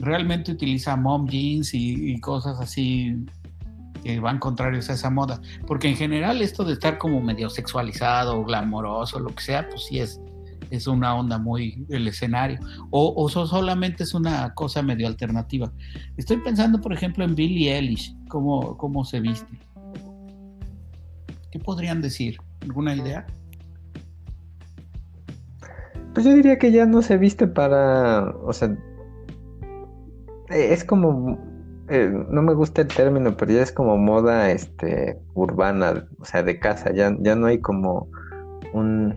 realmente utiliza mom jeans y, y cosas así que van contrarios a esa moda. Porque en general esto de estar como medio sexualizado glamoroso, lo que sea, pues sí es, es una onda muy del escenario. O, o so- solamente es una cosa medio alternativa. Estoy pensando, por ejemplo, en Billie Eilish, cómo, cómo se viste. ¿Qué podrían decir? ¿Alguna idea? Pues yo diría que ya no se viste para, o sea, eh, es como, eh, no me gusta el término, pero ya es como moda, este, urbana, o sea, de casa, ya, ya no hay como un,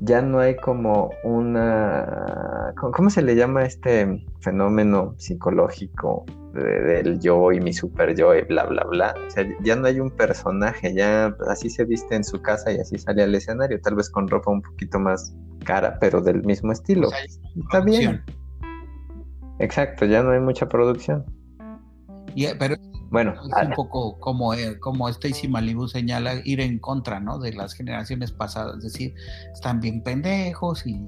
ya no hay como una, ¿cómo se le llama este fenómeno psicológico de- del yo y mi super yo y bla, bla, bla? O sea, ya no hay un personaje, ya así se viste en su casa y así sale al escenario, tal vez con ropa un poquito más cara, pero del mismo estilo. O sea, Está bien. Exacto, ya no hay mucha producción. Y, pero Bueno, es ah, un poco como, eh, como Stacy Malibu señala, ir en contra ¿no? de las generaciones pasadas. Es decir, están bien pendejos y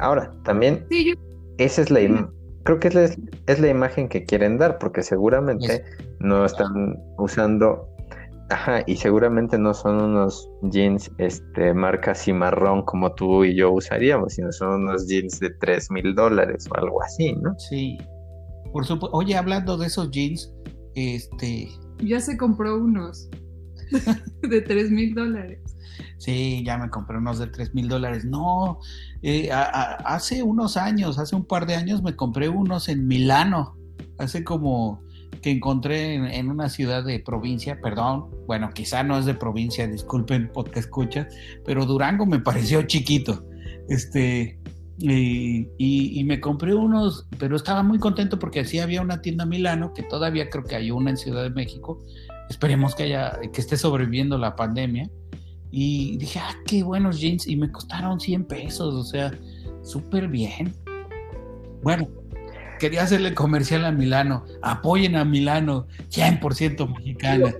ahora también Sí, yo esa es la im- creo que es la, es la imagen que quieren dar, porque seguramente no están usando, ajá, y seguramente no son unos jeans este marca cimarrón como tú y yo usaríamos, sino son unos jeans de tres mil dólares o algo así, ¿no? Sí, por supuesto. Oye, hablando de esos jeans, este, ya se compró unos. [LAUGHS] de 3 mil dólares. Sí, ya me compré unos de 3 mil dólares. No, eh, hace unos años, hace un par de años me compré unos en Milano. Hace como que encontré en, una ciudad de provincia, perdón, bueno, quizá no es de provincia, disculpen podcast escucha, pero Durango me pareció chiquito. Este, y, me compré unos, pero estaba muy contento porque así había una tienda Milano, que todavía creo que hay una en Ciudad de México. Esperemos que haya, que esté sobreviviendo la pandemia. Y dije, ah, qué buenos jeans. Y me costaron 100 pesos, o sea, súper bien. Bueno, quería hacerle comercial a Milano. Apoyen a Milano, 100% mexicana.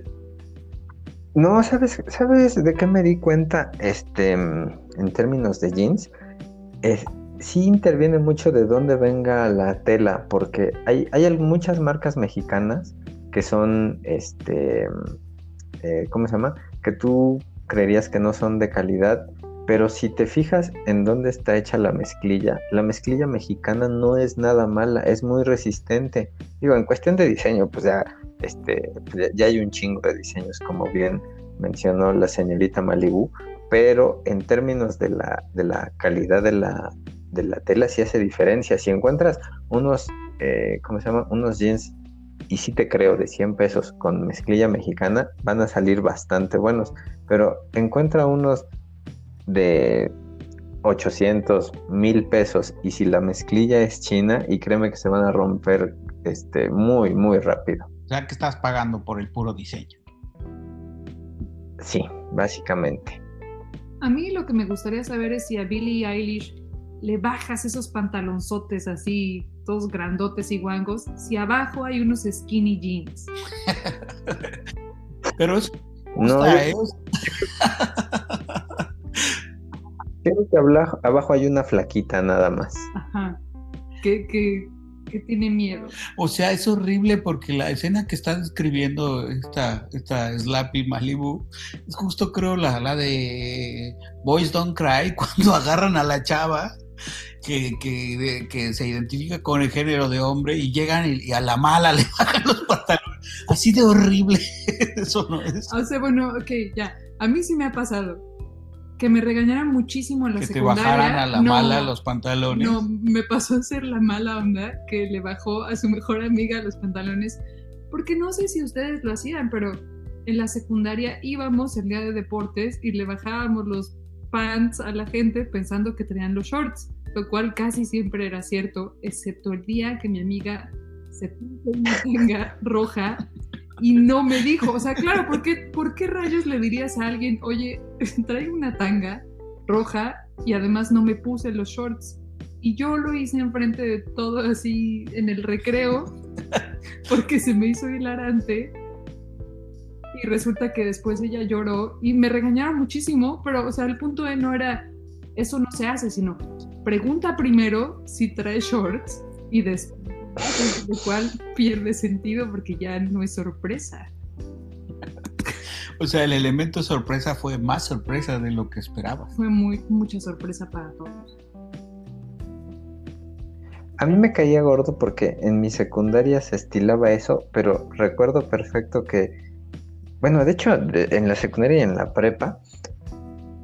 No, ¿sabes, ¿sabes de qué me di cuenta este, en términos de jeans? Es, sí interviene mucho de dónde venga la tela, porque hay, hay muchas marcas mexicanas que son, este, eh, ¿cómo se llama? Que tú creerías que no son de calidad, pero si te fijas en dónde está hecha la mezclilla, la mezclilla mexicana no es nada mala, es muy resistente. Digo, en cuestión de diseño, pues ya, este, ya hay un chingo de diseños, como bien mencionó la señorita Malibu, pero en términos de la, de la calidad de la, de la tela sí hace diferencia. Si encuentras unos, eh, ¿cómo se llama? Unos jeans, y sí te creo, de 100 pesos con mezclilla mexicana, van a salir bastante buenos. Pero encuentra unos de 800, 1000 pesos, y si la mezclilla es china, y créeme que se van a romper este, muy, muy rápido. O sea que estás pagando por el puro diseño. Sí, básicamente. A mí lo que me gustaría saber es si a Billie Eilish le bajas esos pantalonzotes así, todos grandotes y guangos, si abajo hay unos skinny jeans. [LAUGHS] Pero es... No, [LAUGHS] Creo que abajo hay una flaquita nada más. Ajá. Que, que, que, tiene miedo. O sea, es horrible porque la escena que está describiendo esta, esta Slappy Malibu es justo creo la, la de Boys Don't Cry [LAUGHS] cuando agarran a la chava que, que, se identifica con el género de hombre y llegan y, a la mala [LAUGHS] le bajan los pantalones. Así de horrible. [LAUGHS] Eso no es. O sea, bueno, ok, ya. A mí sí me ha pasado. Que me regañaran muchísimo en la que secundaria. Que te bajaran a la mala los pantalones. No, me pasó a ser la mala onda que le bajó a su mejor amiga los pantalones. Porque no sé si ustedes lo hacían, pero en la secundaria íbamos el día de deportes y le bajábamos los pants a la gente pensando que tenían los shorts lo cual casi siempre era cierto, excepto el día que mi amiga se puso una tanga [LAUGHS] roja y no me dijo, o sea, claro, ¿por qué, ¿por qué rayos le dirías a alguien, oye, [LAUGHS] trae una tanga roja y además no me puse los shorts? Y yo lo hice enfrente de todo así en el recreo [LAUGHS] porque se me hizo hilarante y resulta que después ella lloró y me regañaron muchísimo, pero o sea, el punto de no era eso no se hace, sino pregunta primero si trae shorts y después, lo cual pierde sentido porque ya no es sorpresa. O sea, el elemento sorpresa fue más sorpresa de lo que esperaba. Fue muy mucha sorpresa para todos. A mí me caía gordo porque en mi secundaria se estilaba eso, pero recuerdo perfecto que, bueno, de hecho, en la secundaria y en la prepa,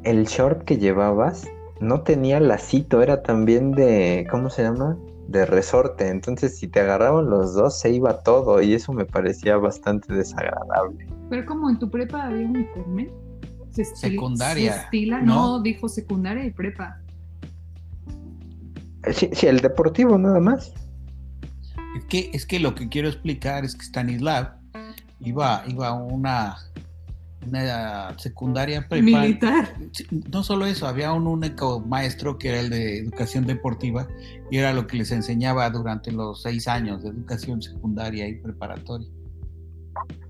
el short que llevabas no tenía lacito, era también de, ¿cómo se llama? De resorte. Entonces, si te agarraban los dos, se iba todo y eso me parecía bastante desagradable. Pero como en tu prepa había uniforme. ¿Se secundaria. ¿Se estila? No, dijo secundaria y prepa. Eh, sí, sí, el deportivo nada más. Es que, es que lo que quiero explicar es que Stanislav iba, iba a una una secundaria militar. No solo eso, había un único maestro que era el de educación deportiva y era lo que les enseñaba durante los seis años de educación secundaria y preparatoria.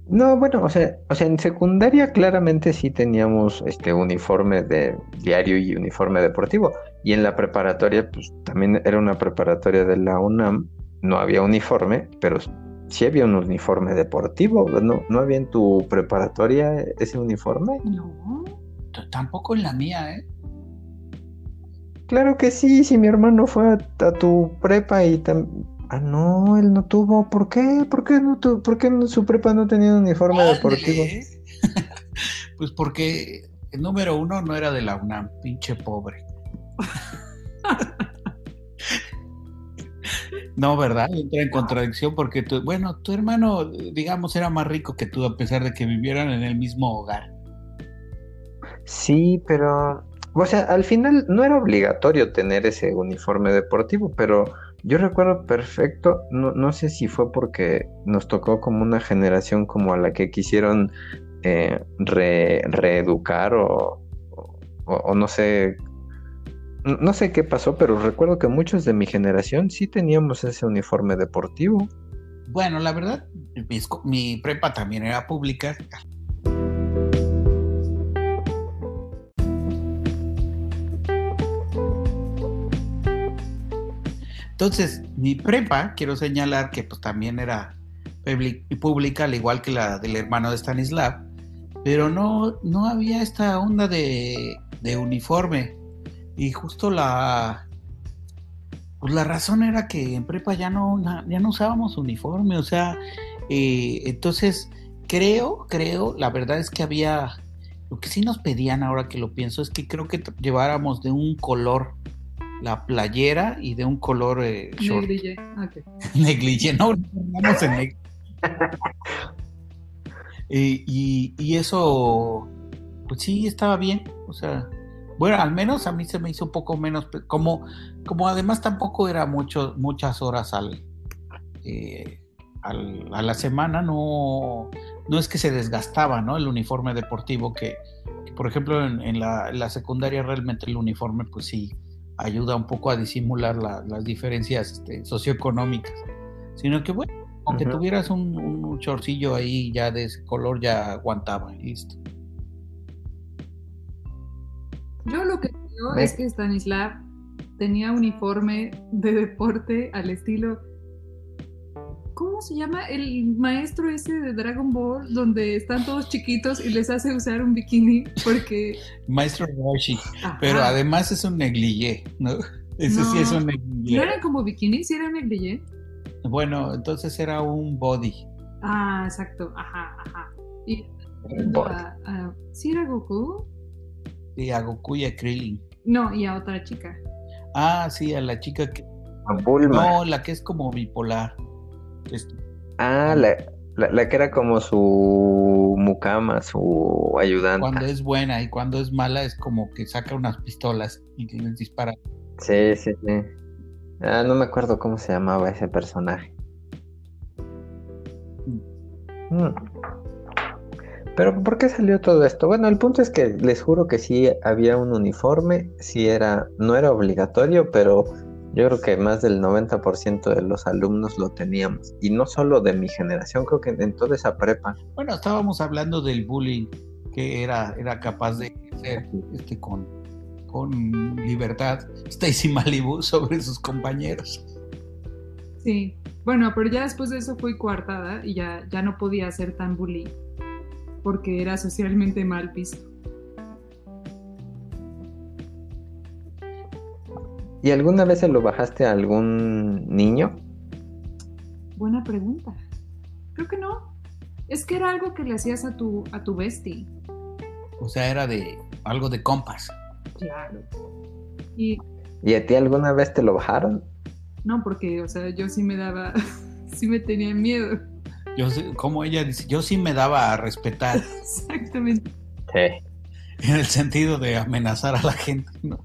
No, bueno, o sea, o sea, en secundaria claramente sí teníamos este uniforme de diario y uniforme deportivo. Y en la preparatoria, pues también era una preparatoria de la UNAM, no había uniforme, pero sí había un uniforme deportivo, ¿no, ¿no había en tu preparatoria ese uniforme? No, tampoco en la mía, ¿eh? Claro que sí, si mi hermano fue a, tu prepa y también... Ah, no, él no tuvo. ¿Por qué? ¿Por qué, no tu... ¿Por qué su prepa no tenía un uniforme deportivo? [LAUGHS] Pues porque el número uno no era de la UNAM, pinche pobre. No, ¿verdad? Entra en contradicción porque, bueno, tu hermano, digamos, era más rico que tú a pesar de que vivieran en el mismo hogar. Sí, pero, o sea, al final no era obligatorio tener ese uniforme deportivo, pero yo recuerdo perfecto, no, no sé si fue porque nos tocó como una generación como a la que quisieron eh, reeducar o, o no sé no sé qué pasó, pero recuerdo que muchos de mi generación sí teníamos ese uniforme deportivo. Bueno, la verdad, mi, prepa también era pública. Entonces, mi prepa, quiero señalar que pues también era pública, al igual que la del hermano de Stanislav, pero no, no había esta onda de, de uniforme. Y justo la, pues la razón era que en prepa ya no, ya no usábamos uniforme, o sea, eh, entonces creo, creo, la verdad es que había, lo que sí nos pedían ahora que lo pienso es que creo que lleváramos de un color la playera y de un color eh, short. Negligé, [LAUGHS] no, vamos en negligé. [LAUGHS] y, y eso, pues sí, estaba bien, o sea, bueno, al menos a mí se me hizo un poco menos, como, como además tampoco era mucho, muchas horas al, eh, a la semana, no, no es que se desgastaba, ¿no? El uniforme deportivo, que, por ejemplo en, la, secundaria realmente el uniforme pues sí ayuda un poco a disimular las diferencias este, socioeconómicas, sino que bueno, aunque tuvieras un, un chorcillo ahí ya de ese color ya aguantaba, listo. Yo lo que creo es que Stanislav tenía uniforme de deporte al estilo. ¿Cómo se llama? El maestro ese de Dragon Ball, donde están todos chiquitos y les hace usar un bikini porque. Maestro Roshi. Pero además es un negligé, ¿no? Ese sí es un negligé. ¿No eran como bikinis? ¿Sí era un negligé? Bueno, entonces era un body. Ah, exacto. Ajá, ajá. Y, ¿Sí era Goku? Sí, a Goku y a Krillin. No, y a otra chica. Ah, sí, a la chica que. A Bulma. No, la que es como bipolar. Ah, la, la, que era como su mucama, su ayudante. Cuando es buena y cuando es mala es como que saca unas pistolas y les dispara. Sí, sí, sí. Ah, no me acuerdo cómo se llamaba ese personaje. Mm. Pero ¿por qué salió todo esto? Bueno, el punto es que les juro que sí había un uniforme, sí era, no era obligatorio, pero yo creo que más del 90% de los alumnos lo teníamos. Y no solo de mi generación, creo que en toda esa prepa. Bueno, estábamos hablando del bullying que era, era capaz de hacer este, con, con libertad Stacy Malibu sobre sus compañeros. Sí, bueno, pero ya después de eso fui coartada y ya, ya no podía ser tan bullying porque era socialmente mal visto. ¿Y alguna vez se lo bajaste a algún niño? Buena pregunta. Creo que no. Es que era algo que le hacías a tu, a tu bestie. O sea, era de algo de compas. Claro. Y, ¿Y a ti alguna vez te lo bajaron? No, porque, o sea, yo sí me daba, [LAUGHS] sí me tenía miedo. Yo, como ella dice, yo sí me daba a respetar. [LAUGHS] Exactamente. Sí. En el sentido de amenazar a la gente, ¿no?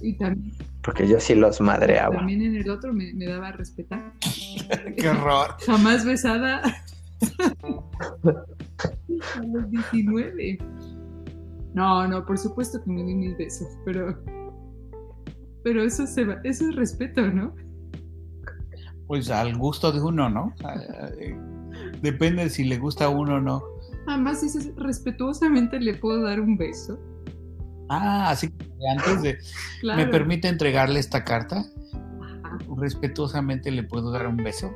Y también. Porque yo sí los madreaba. También en el otro me, daba a respetar. [LAUGHS] Qué horror. Jamás besada. [LAUGHS] a los 19. No, no, por supuesto que me di mis besos, pero. Pero eso se va, eso es respeto, ¿no? Pues al gusto de uno, ¿no? Eh, depende si le gusta a uno o no. Además dices, respetuosamente le puedo dar un beso. Ah, así que antes de... [LAUGHS] ¿Me permite entregarle esta carta? Respetuosamente le puedo dar un beso.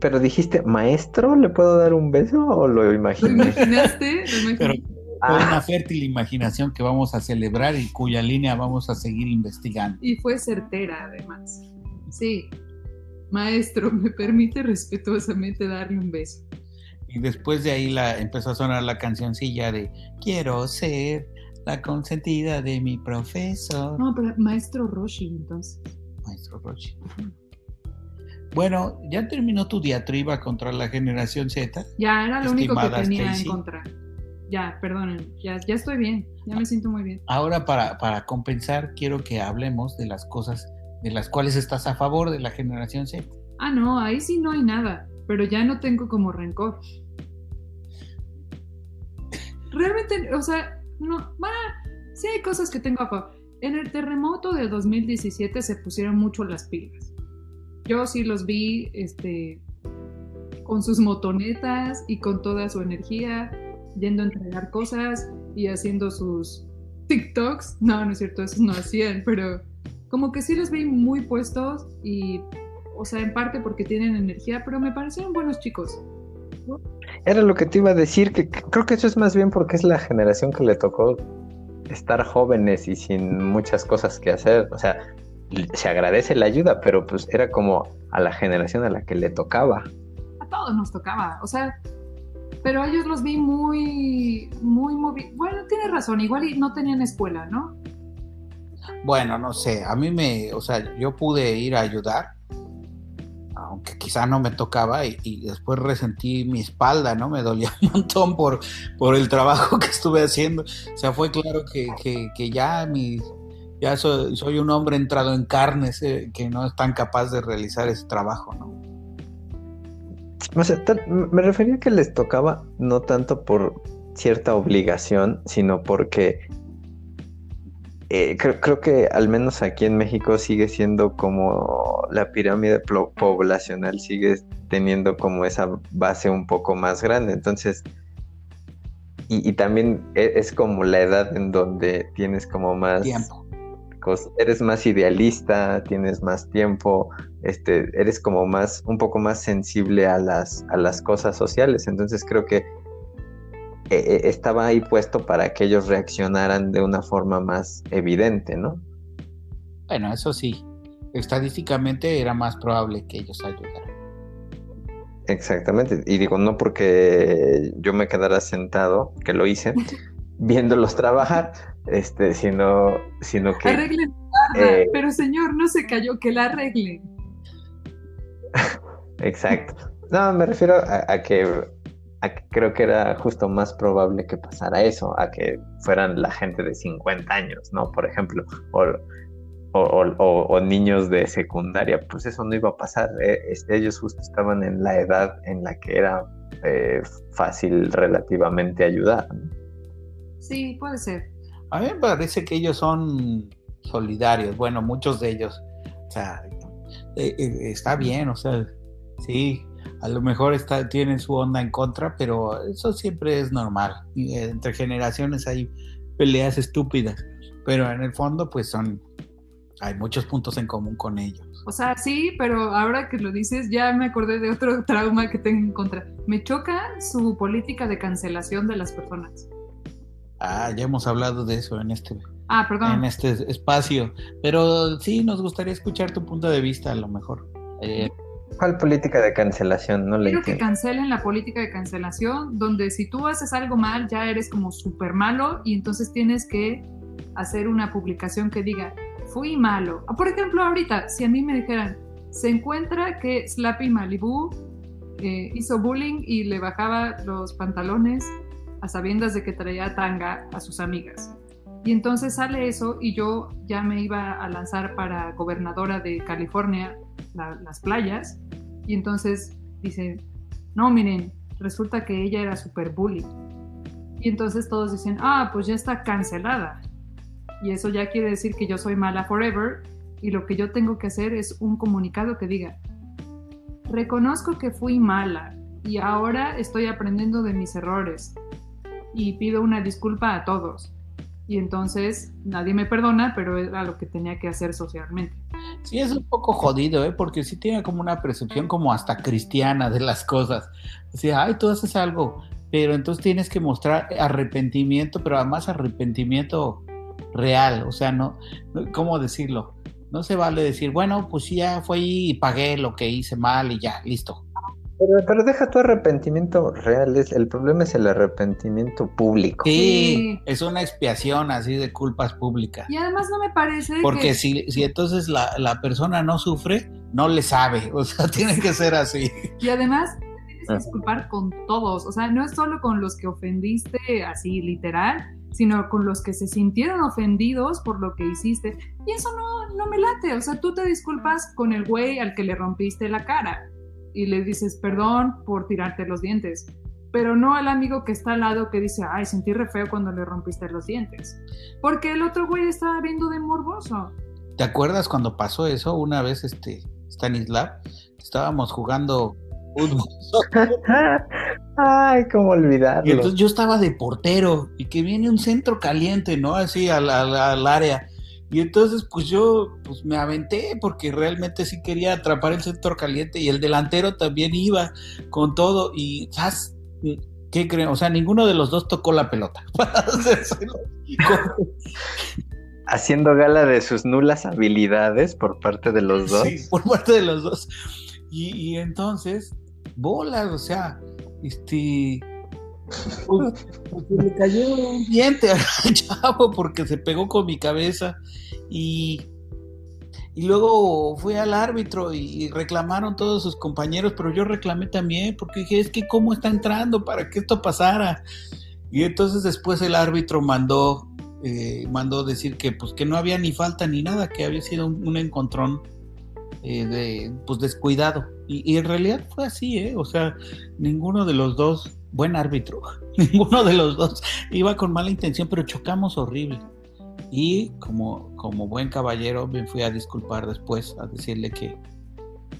Pero dijiste, maestro, ¿le puedo dar un beso o lo imaginé? ¿Lo [LAUGHS] imaginaste? Pero fue una fértil imaginación que vamos a celebrar y cuya línea vamos a seguir investigando. Y fue certera, además. Sí, Maestro, ¿me permite respetuosamente darle un beso? Y después de ahí la, empezó a sonar la cancioncilla de Quiero ser la consentida de mi profesor. No, pero maestro Roshi, entonces. Maestro Roshi. Bueno, ¿ya terminó tu diatriba contra la generación Z? Ya, era lo único que tenía en Stacy. contra. Ya, perdonen, ya, ya estoy bien, ya me siento muy bien. Ahora para, para compensar quiero que hablemos de las cosas de las cuales estás a favor de la generación Z. Ah, no, ahí sí no hay nada, pero ya no tengo como rencor. Realmente, o sea, no, ah, sí hay cosas que tengo a favor. En el terremoto de 2017 se pusieron mucho las pilas. Yo sí los vi, este, con sus motonetas y con toda su energía, yendo a entregar cosas y haciendo sus TikToks. No, no es cierto, esos no hacían, pero como que sí los vi muy puestos y, o sea, en parte porque tienen energía, pero me parecieron buenos chicos. Era lo que te iba a decir, que creo que eso es más bien porque es la generación que le tocó estar jóvenes y sin muchas cosas que hacer. O sea, se agradece la ayuda, pero pues era como a la generación a la que le tocaba. A todos nos tocaba, o sea, pero a ellos los vi muy, muy movi- Bueno, tienes razón, igual y no tenían escuela, ¿no? Bueno, no sé, a mí me, o sea, yo pude ir a ayudar, aunque quizá no me tocaba y, después resentí mi espalda, ¿no? Me dolía un montón por, por el trabajo que estuve haciendo. O sea, fue claro que, que, ya mi, ya soy, un hombre entrado en carnes eh, que no es tan capaz de realizar ese trabajo, ¿no? Me refería a que les tocaba no tanto por cierta obligación, sino porque eh, creo, creo que al menos aquí en México sigue siendo como la pirámide poblacional sigue teniendo como esa base un poco más grande. Entonces, y, y también e- es como la edad en donde tienes como más Tiempo. cos- eres más idealista, tienes más tiempo, este, eres como más, un poco más sensible a las, a las cosas sociales. Entonces creo que eh, eh, estaba ahí puesto para que ellos reaccionaran de una forma más evidente, ¿no? Bueno, eso sí, estadísticamente era más probable que ellos ayudaran. Exactamente. Y digo, no porque yo me quedara sentado, que lo hice, [LAUGHS] viéndolos trabajar, este, sino, sino que Arreglen la barda, eh, pero señor, no se cayó, que la arreglen. [LAUGHS] Exacto. No, me refiero a que creo que era justo más probable que pasara eso, a que fueran la gente de 50 años, ¿no? Por ejemplo, o, o, o- o- o niños de secundaria, pues eso no iba a pasar. eh, Ellos justo estaban en la edad en la que era eh, fácil relativamente ayudar. ¿no? Sí, puede ser. A mí me parece que ellos son solidarios, bueno, muchos de ellos. O sea, eh, eh, está bien, o sea, sí, a lo mejor está, tienen su onda en contra, pero eso siempre es normal. Y, eh, entre generaciones hay peleas estúpidas, pero en el fondo, pues son, hay muchos puntos en común con ellos. O sea, sí, pero ahora que lo dices, ya me acordé de otro [LAUGHS] trauma que tengo en contra. Me choca su política de cancelación de las personas. Ah, ya hemos hablado de eso en este, Ah, en este espacio, pero sí, nos gustaría escuchar tu punto de vista a lo mejor. Eh, ¿Cuál política de cancelación? No le Quiero que entiendo. cancelen la política de cancelación, donde si tú haces algo mal, ya eres como súper malo y entonces tienes que hacer una publicación que diga, fui malo. Ah, Por ejemplo, ahorita, si a mí me dijeran, se encuentra que Slappy Malibu eh, hizo bullying y le bajaba los pantalones a sabiendas de que traía tanga a sus amigas. Y entonces sale eso y yo ya me iba a lanzar para gobernadora de California, la- las playas, y entonces dice, no, miren, resulta que ella era super bully. Y entonces todos dicen, ah, pues ya está cancelada. Y eso ya quiere decir que yo soy mala forever y lo que yo tengo que hacer es un comunicado que diga, reconozco que fui mala y ahora estoy aprendiendo de mis errores y pido una disculpa a todos. Y entonces nadie me perdona, pero era lo que tenía que hacer socialmente. Sí, es un poco jodido, ¿eh? Porque sí tiene como una percepción como hasta cristiana de las cosas. O sea, ay, tú haces algo, pero entonces tienes que mostrar arrepentimiento, pero además arrepentimiento real. O sea, no, ¿cómo decirlo? No se vale decir, bueno, pues ya fue y pagué lo que hice mal y ya, listo. Pero, pero deja tu arrepentimiento real, es, el problema es el arrepentimiento público. Sí, Sí. es una expiación así de culpas públicas. Y además no me parece Porque que... si, si entonces la, la persona no sufre, no le sabe. O sea, [LAUGHS] tiene que ser así. Y además tienes que Ajá. disculpar con todos, o sea, no es solo con los que ofendiste así literal, sino con los que se sintieron ofendidos por lo que hiciste. Y eso no, no me late, o sea, tú te disculpas con el güey al que le rompiste la cara y le dices perdón por tirarte los dientes, pero no al amigo que está al lado que dice, ay, sentí re feo cuando le rompiste los dientes, porque el otro güey estaba viendo de morboso. ¿Te acuerdas cuando pasó eso? Una vez, este, Stanislav, estábamos jugando fútbol. [LAUGHS] Ay, cómo Y olvidarlo. entonces yo estaba de portero y que viene un centro caliente, ¿no? Así al, al- al área. Y entonces pues yo pues me aventé porque realmente sí quería atrapar el centro caliente y el delantero también iba con todo y ¿sabes? ¿Qué creen? O sea, ninguno de los dos tocó la pelota. [LAUGHS] Haciendo gala de sus nulas habilidades por parte de los dos. Sí, por parte de los dos. Y, y entonces, bolas, o sea, este. Pues, pues, le cayó un diente [LAUGHS] chavo porque se pegó con mi cabeza. Y, y luego fui al árbitro y reclamaron todos sus compañeros, pero yo reclamé también porque dije, es que cómo está entrando para que esto pasara. Y entonces después el árbitro mandó, eh, mandó decir que pues que no había ni falta ni nada, que había sido un, encontrón eh, de pues descuidado. Y, y en realidad fue así, ¿eh? O sea, ninguno de los dos, buen árbitro, [LAUGHS] ninguno de los dos iba con mala intención, pero chocamos horrible. Y como, como buen caballero me fui a disculpar después, a decirle que,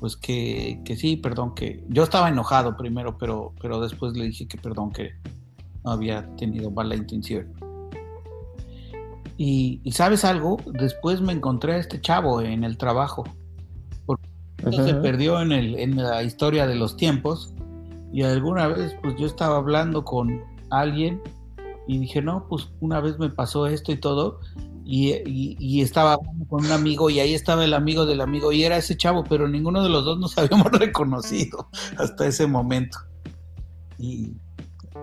pues que, que sí, perdón, que yo estaba enojado primero, pero, pero después le dije que perdón, que no había tenido mala intención. Y, y sabes algo, después me encontré a este chavo en el trabajo. Se perdió en, el, en la historia de los tiempos. Y alguna vez, pues yo estaba hablando con alguien y dije, no, pues una vez me pasó esto y todo. Y, y- y estaba hablando con un amigo y ahí estaba el amigo del amigo y era ese chavo, pero ninguno de los dos nos [LAUGHS] habíamos reconocido hasta ese momento. Y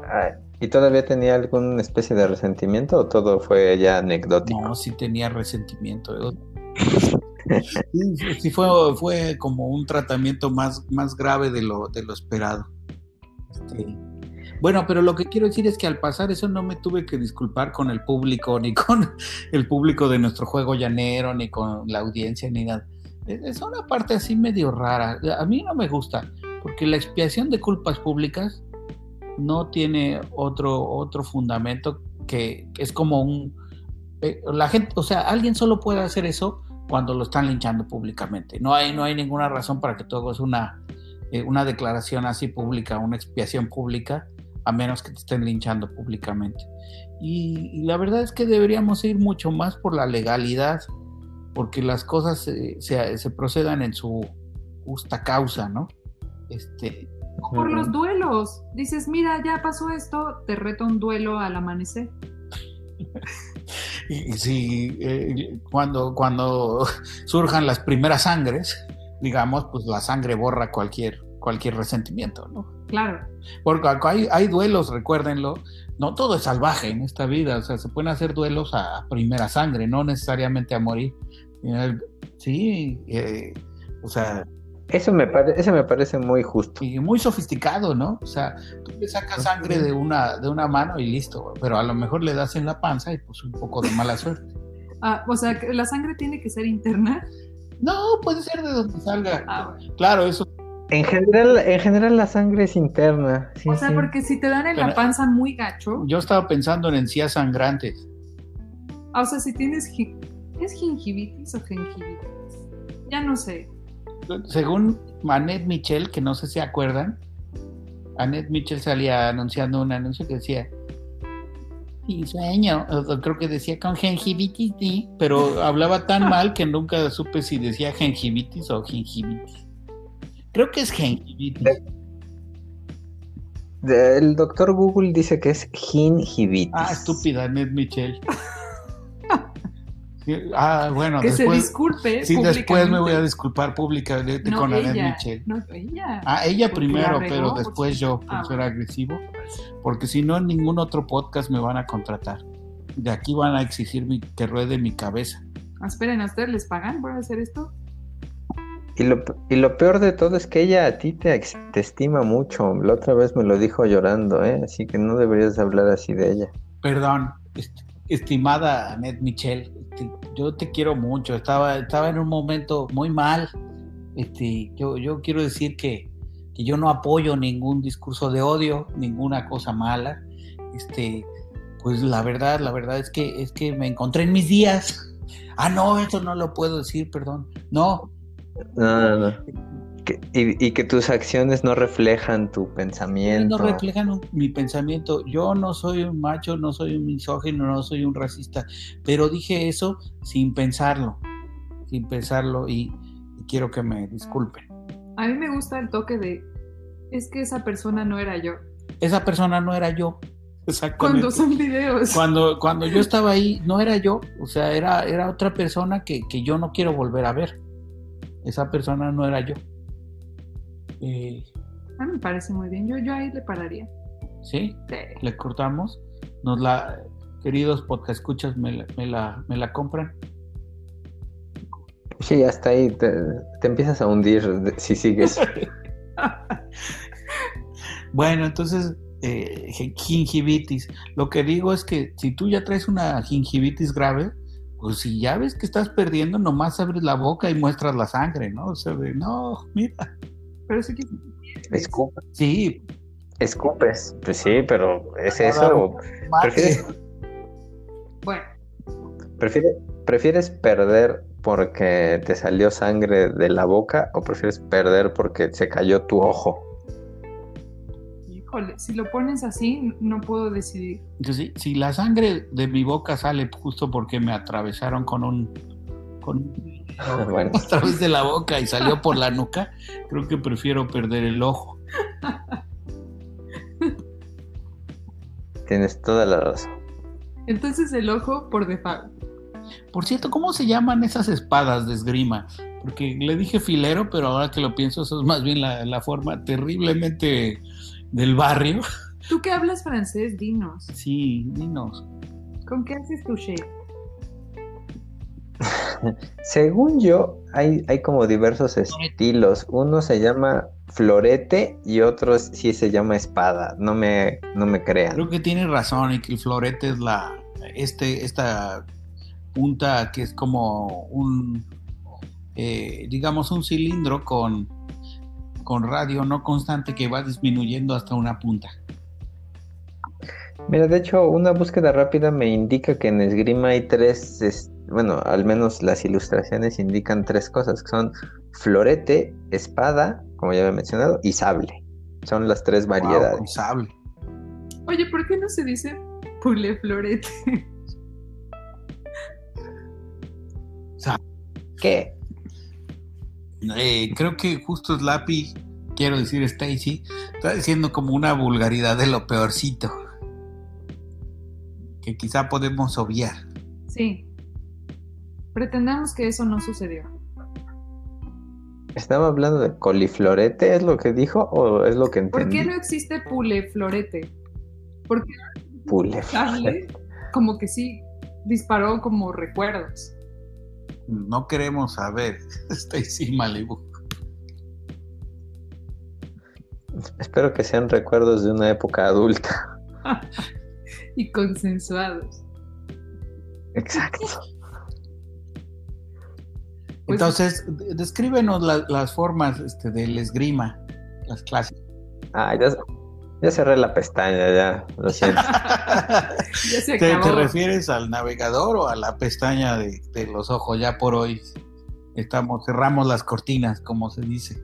Ay, ¿Y todavía tenía alguna especie de resentimiento o todo fue ya anecdótico? no, sí tenía resentimiento. [LAUGHS] sí, sí fue, fue como un tratamiento más, más grave de lo, de lo esperado. Bueno, pero lo que quiero decir es que al pasar eso no me tuve que disculpar con el público, ni con [LAUGHS] el público de nuestro juego llanero, ni con la audiencia, ni nada. Es es una parte así medio rara. A mí no me gusta, porque la expiación de culpas públicas no tiene otro, otro fundamento que, es como un... eh, La gente, o sea, alguien solo puede hacer eso cuando lo están linchando públicamente. No hay, no hay ninguna razón para que tú hagas una, eh, una declaración así pública, una expiación pública, a menos que te estén linchando públicamente. Y, y la verdad es que deberíamos ir mucho más por la legalidad, porque las cosas eh, se, se procedan en su justa causa, ¿no? Este, Por los duelos. Dices, mira, ya pasó esto, te reto un duelo al amanecer. [LAUGHS] y, y si eh, cuando, cuando [LAUGHS] surjan las primeras sangres, digamos, pues la sangre borra cualquier, cualquier resentimiento, ¿no? Claro. Porque hay, hay duelos, recuérdenlo, no todo es salvaje en esta vida, o sea, se pueden hacer duelos a primera sangre, no necesariamente a morir. Sí, eh, o sea, Eso me, pare- eso me parece muy justo. y muy sofisticado, ¿no? O sea, tú le sacas sangre de una, de una mano y listo, pero a lo mejor le das en la panza y pues un poco de mala suerte. Ah, o sea, la sangre tiene que ser interna. No, puede ser de donde salga. Ah, bueno. Claro, eso. En general, en general la sangre es interna. sí, o sea, sí. porque si te dan en la panza muy gacho, Yo estaba pensando en encías sangrantes. ah, o sea, si tienes... ¿Es gingivitis o gingivitis? Ya no sé. Según Annette Michel, que no sé si se acuerdan, Annette Michel salía anunciando un anuncio que decía y sueño, creo que decía con gingivitis, sí, pero hablaba tan mal que nunca supe si decía gingivitis o gingivitis. Creo que es gingivitis. De- El doctor Google dice que es gingivitis. Ah, estúpida Annette Michel. Ah, bueno, que se después, disculpe. sí, después me voy a disculpar públicamente No, con Annette Michel. no, ella. Ah, ella primero, regó, pero después yo, por Ah, ser agresivo. Porque si no, en ningún otro podcast me van a contratar. De aquí van a exigir mi- que ruede mi cabeza. Ah, Esperen, ¿a ustedes les pagan por hacer esto? Y lo, y lo peor de todo es que ella a ti te, te estima mucho. La otra vez me lo dijo llorando, ¿eh? Así que no deberías hablar así de ella. Perdón, est- estimada Annette Michel, este, yo te quiero mucho. Estaba, estaba en un momento muy mal. Este, yo, yo quiero decir que, que yo no apoyo ningún discurso de odio, ninguna cosa mala. Este, pues la verdad, la verdad es que es que me encontré en mis días. Ah, no, esto no lo puedo decir, perdón. No, No, no, no. Que- y, y que tus acciones no reflejan tu no pensamiento. reflejan un- mi pensamiento. Yo no soy un macho, no soy un misógino, no soy un racista, pero dije eso sin pensarlo, sin pensarlo y, y quiero que me disculpen. A mí me gusta el toque de, es que esa persona no era yo. Esa persona no era yo. Exactamente. Cuando son videos. Cuando, cuando yo estaba ahí, no era yo, o sea, era, era otra persona que, que yo no quiero volver a ver. Esa persona no era yo. Eh, A mí me parece muy bien. Yo, yo ahí le pararía. ¿Sí? Sí. le cortamos. Nos la, queridos podcast escuchas, me la, me la, me la compran. Sí, hasta ahí te, te empiezas a hundir de- si sigues. [LAUGHS] Bueno, entonces, eh, gingivitis. Lo que digo es que si tú ya traes una gingivitis grave, pues si ya ves que estás perdiendo, nomás abres la boca y muestras la sangre, ¿no? O sea, de, no, mira. Pero sí que Escup- Sí, escupes. Pues sí, pero ¿es eso? ¿Prefieres, bueno, prefiere- ¿Prefieres perder porque te salió sangre de la boca o prefieres perder porque se cayó tu ojo? híjole, si lo pones así, no puedo decidir. Entonces, si, si la sangre de mi boca sale justo porque me atravesaron con un, con [LAUGHS] Bueno. a través de la boca y salió por la nuca, creo que prefiero perder el ojo. Tienes toda la razón. Entonces el ojo por default. Por cierto, ¿cómo se llaman esas espadas de esgrima? Porque le dije filero, pero ahora que lo pienso, eso es más bien la, la forma terriblemente del barrio. [LAUGHS] Tú que hablas francés, dinos. Sí, dinos. ¿Con qué haces tu shape? [LAUGHS] Según yo, hay, hay como diversos estilos. Uno se llama florete y otro sí se llama espada. No me, no me crean. Creo que tiene razón y que el florete es la, este, esta punta que es como un, eh, digamos, un cilindro con, con radio no constante que va disminuyendo hasta una punta. Mira, de hecho, una búsqueda rápida me indica que en esgrima hay tres, es- bueno, al menos las ilustraciones indican tres cosas, que son florete, espada, como ya había mencionado, y sable. Son las tres Wow, variedades. con sable. Oye, ¿por qué no se dice pule florete? ¿Qué? Eh, creo que justo Slappy, quiero decir Stacy, está diciendo como una vulgaridad de lo peorcito. Que quizá podemos obviar. Sí. Pretendamos que eso no sucedió. ¿Estaba hablando de coliflorete? ¿Es lo que dijo o es lo que ¿Por entendí? qué no existe pule florete? Porque Pule. darle como que sí disparó como recuerdos. No queremos saber, [LAUGHS] Stacy Malibu. Espero que sean recuerdos de una época adulta. [LAUGHS] y consensuados. Exacto. Pues- Entonces, de- descríbenos la- las formas este, del esgrima, las clases. Ah, ya, ya cerré la pestaña, ya. Lo siento. [LAUGHS] Ya se ¿Te, refieres al navegador o a la pestaña de, de los ojos? Ya por hoy estamos, cerramos las cortinas, como se dice.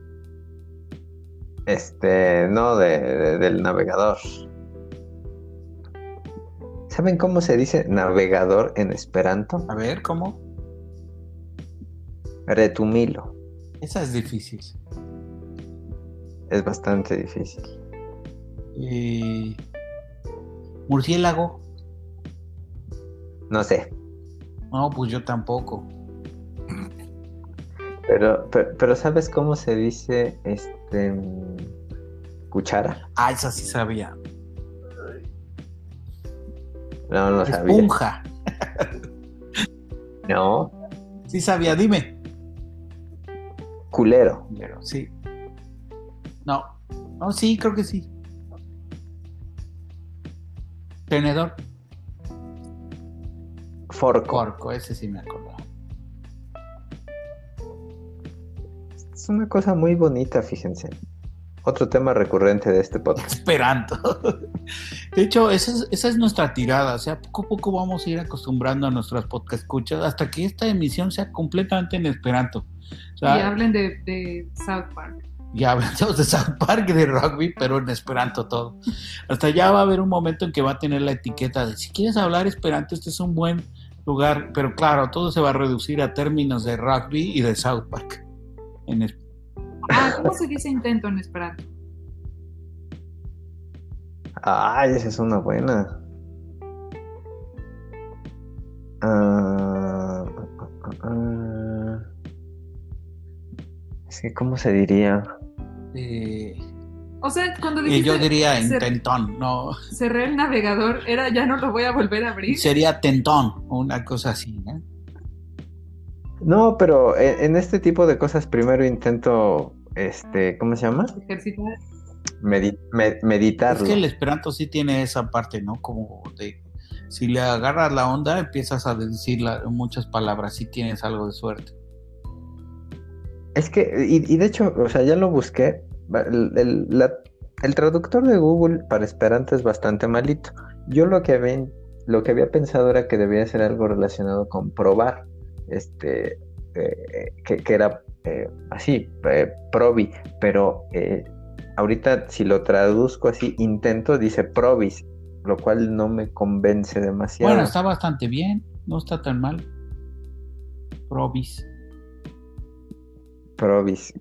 Este, no, de, de- del navegador. ¿Saben cómo se dice navegador en esperanto? A ver, ¿cómo? Retumilo. Esa es difícil. Es bastante difícil. Eh, murciélago. No sé. No, pues yo tampoco. Pero, pero, pero ¿sabes cómo se dice este cuchara? Ah, esa sí sabía. No, no sabía. Esponja. [LAUGHS] No, Sí sabía, dime. culero. Sí. No. No, sí, creo que sí. Tenedor. Forco. Corco, ese sí me acuerdo. Es una cosa muy bonita, fíjense. Otro tema recurrente de este [LAUGHS] podcast. Esperanto. [LAUGHS] De hecho, esa es, esa es nuestra tirada. O sea, poco a poco vamos a ir acostumbrando a nuestras podcast escuchas hasta que esta emisión sea completamente en Esperanto. O sea, y hablen de, de South Park. Ya hablamos de South Park y de rugby, pero en Esperanto todo. Hasta ya va a haber un momento en que va a tener la etiqueta de si quieres hablar Esperanto, este es un buen lugar. Pero claro, todo se va a reducir a términos de rugby y de South Park. En es- Ah, ¿cómo se dice intento en esperanto? Ay, esa es una buena. Ah. Es que, ¿cómo se diría? Eh, O sea, cuando dijiste yo diría cer- intentón, no. cerré el navegador, era ya no lo voy a volver a abrir. Sería tentón, o una cosa así, ¿no? No, pero en, en este tipo de cosas primero intento, este, ¿cómo se llama? Ejercitar. Medi- me- meditarlo. Es que el Esperanto sí tiene esa parte, ¿no? Como de si le agarras la onda, empiezas a decir la- muchas palabras, si tienes algo de suerte. Es que, y, y de hecho, o sea, ya lo busqué. El, traductor de Google para Esperanto es bastante malito. Yo lo que había, lo que había pensado era que debía ser algo relacionado con probar. Este, eh, que, que era eh, así, eh, probi. Pero eh, ahorita, si lo traduzco así, intento, dice probis, lo cual no me convence demasiado. Bueno, está bastante bien, no está tan mal. Probis. Probis,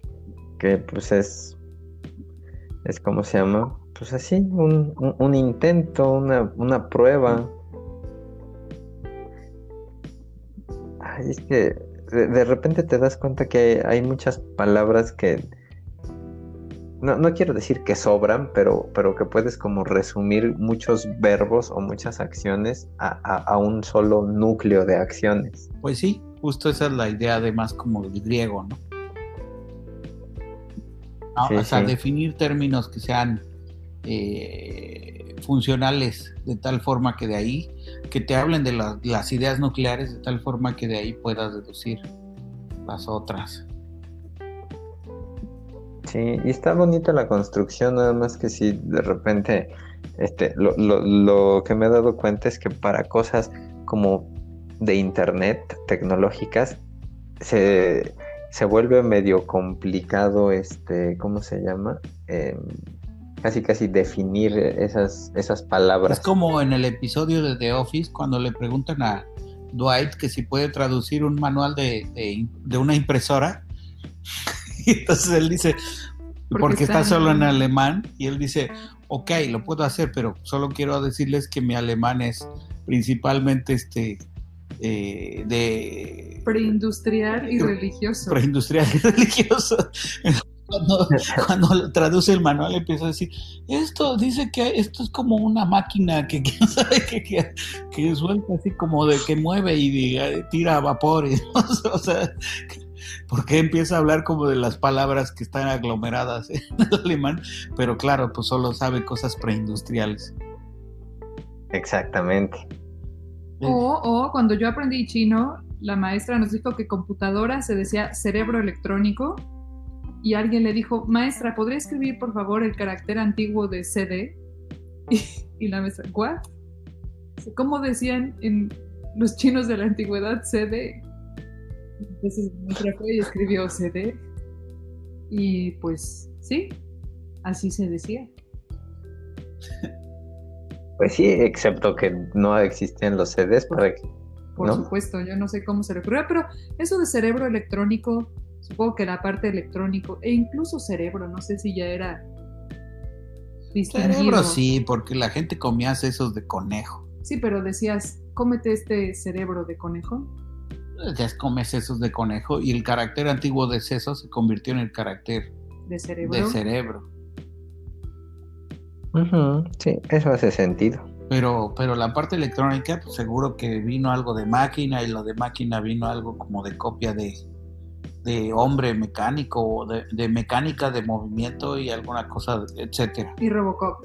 que pues es, es como se llama, pues así, un, un- intento, una, una prueba. Ay, es que de, de repente te das cuenta que hay, hay muchas palabras que, no, no quiero decir que sobran, pero, pero que puedes como resumir muchos verbos o muchas acciones a, a- a un solo núcleo de acciones. Pues sí, justo esa es la idea además como del griego, ¿no? ¿No? Sí, o sea, sí. definir términos que sean eh, funcionales de tal forma que de ahí, que te hablen de la- las ideas nucleares de tal forma que de ahí puedas deducir las otras. Sí, y está bonita la construcción, nada más que si de repente, este, lo, lo- lo que me he dado cuenta es que para cosas como de internet, tecnológicas, se, se vuelve medio complicado, este, ¿cómo se llama? Em, casi casi definir esas, esas palabras. Es como en el episodio de The Office cuando le preguntan a Dwight que si puede traducir un manual de, de- de una impresora. [LAUGHS] Y entonces él dice, Porque porque, está está, solo en alemán. alemán. Y él dice, ok, lo puedo hacer, pero solo quiero decirles que mi alemán es principalmente este eh, de Preindustrial y religioso. preindustrial y [LAUGHS] religioso. Cuando, traduce el manual empieza a decir, esto dice que esto es como una máquina que quién sabe que, que, que suelta así como de que mueve y diga, tira vapores. [LAUGHS] o sea, porque empieza a hablar como de las palabras que están aglomeradas [LAUGHS] en el alemán, pero claro, pues solo sabe cosas preindustriales. Exactamente. O, o cuando yo aprendí chino, la maestra nos dijo que computadora se decía cerebro electrónico y alguien le dijo, maestra, ¿podría escribir por favor el carácter antiguo de CD? [LAUGHS] Y, y la maestra, ¿what? ¿Cómo decían en los chinos de la antigüedad CD? Entonces la maestra fue y escribió CD y pues sí, así se decía. [LAUGHS] Pues sí, excepto que no existían los CDs para que... Por ¿No? supuesto, yo no sé cómo se le ocurrió, pero eso de cerebro electrónico, supongo que la parte electrónico, e incluso cerebro, no sé si ya era distinguido. Cerebro sí, porque la gente comía sesos de conejo. Sí, pero decías cómete este cerebro de conejo. Ya come sesos de conejo y el carácter antiguo de seso se convirtió en el carácter De cerebro. de cerebro. Ujú, Sí, eso hace sentido. Pero, pero la parte electrónica, pues seguro que vino algo de máquina y lo de máquina vino algo como de copia de, de hombre mecánico o de, de mecánica de movimiento y alguna cosa, etcétera. Y Robocop.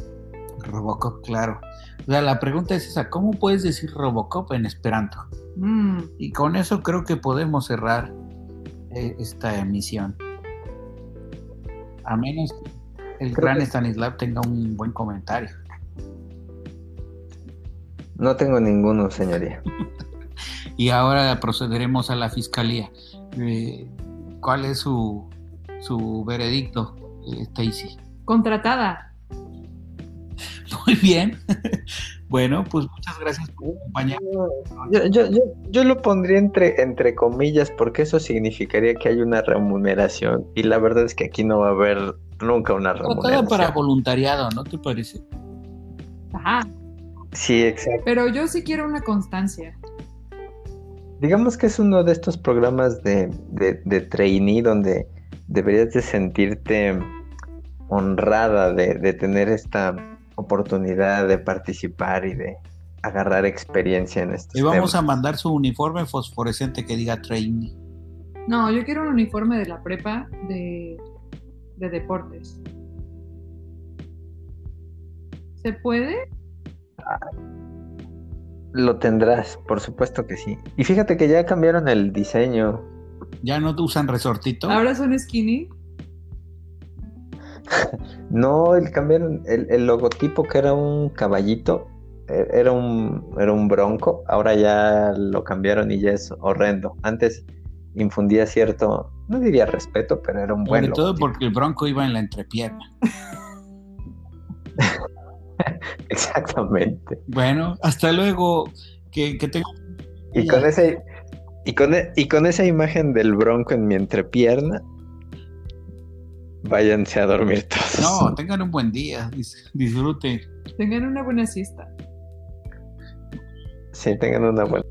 Robocop, claro. O sea, la pregunta es esa, ¿cómo puedes decir Robocop en Esperanto? Mm, Y con eso creo que podemos cerrar eh, esta emisión. A menos que el gran que- Stanislav tenga un buen comentario. No tengo ninguno, señoría. [LAUGHS] Y ahora procederemos a la fiscalía. Eh, ¿Cuál es su, su veredicto, eh, Stacy? contratada. [LAUGHS] Muy bien. [LAUGHS] bueno, pues muchas gracias por acompañarnos. Yo, yo, yo, yo lo pondría entre, entre comillas porque eso significaría que hay una remuneración y la verdad es que aquí no va a haber nunca una remuneración. para voluntariado, ¿no te parece? Ajá. Sí, exacto. Pero yo sí quiero una constancia. Digamos que es uno de estos programas de, de, de trainee donde deberías de sentirte honrada de, de tener esta oportunidad de participar y de agarrar experiencia en estos Le vamos a mandar su uniforme fosforescente que diga trainee. No, yo quiero un uniforme de la prepa de, de deportes. ¿Se puede? Lo tendrás, por supuesto que sí. Y fíjate que ya cambiaron el diseño. ¿Ya no te usan resortito? Ahora son skinny. [LAUGHS] No, el cambiaron el, el logotipo que era un caballito, e- era un, era un bronco, ahora ya lo cambiaron y ya es horrendo. Antes infundía cierto, no diría respeto, pero era un buen Sobre todo logotipo. porque el bronco iba en la entrepierna. [LAUGHS] Exactamente. Bueno, hasta luego. Que, que tenga- Y con ese y con, e- y con esa imagen del bronco en mi entrepierna, váyanse a dormir todos. No, tengan un buen día. dis- Disfruten. Tengan una buena siesta. Sí, tengan una buena.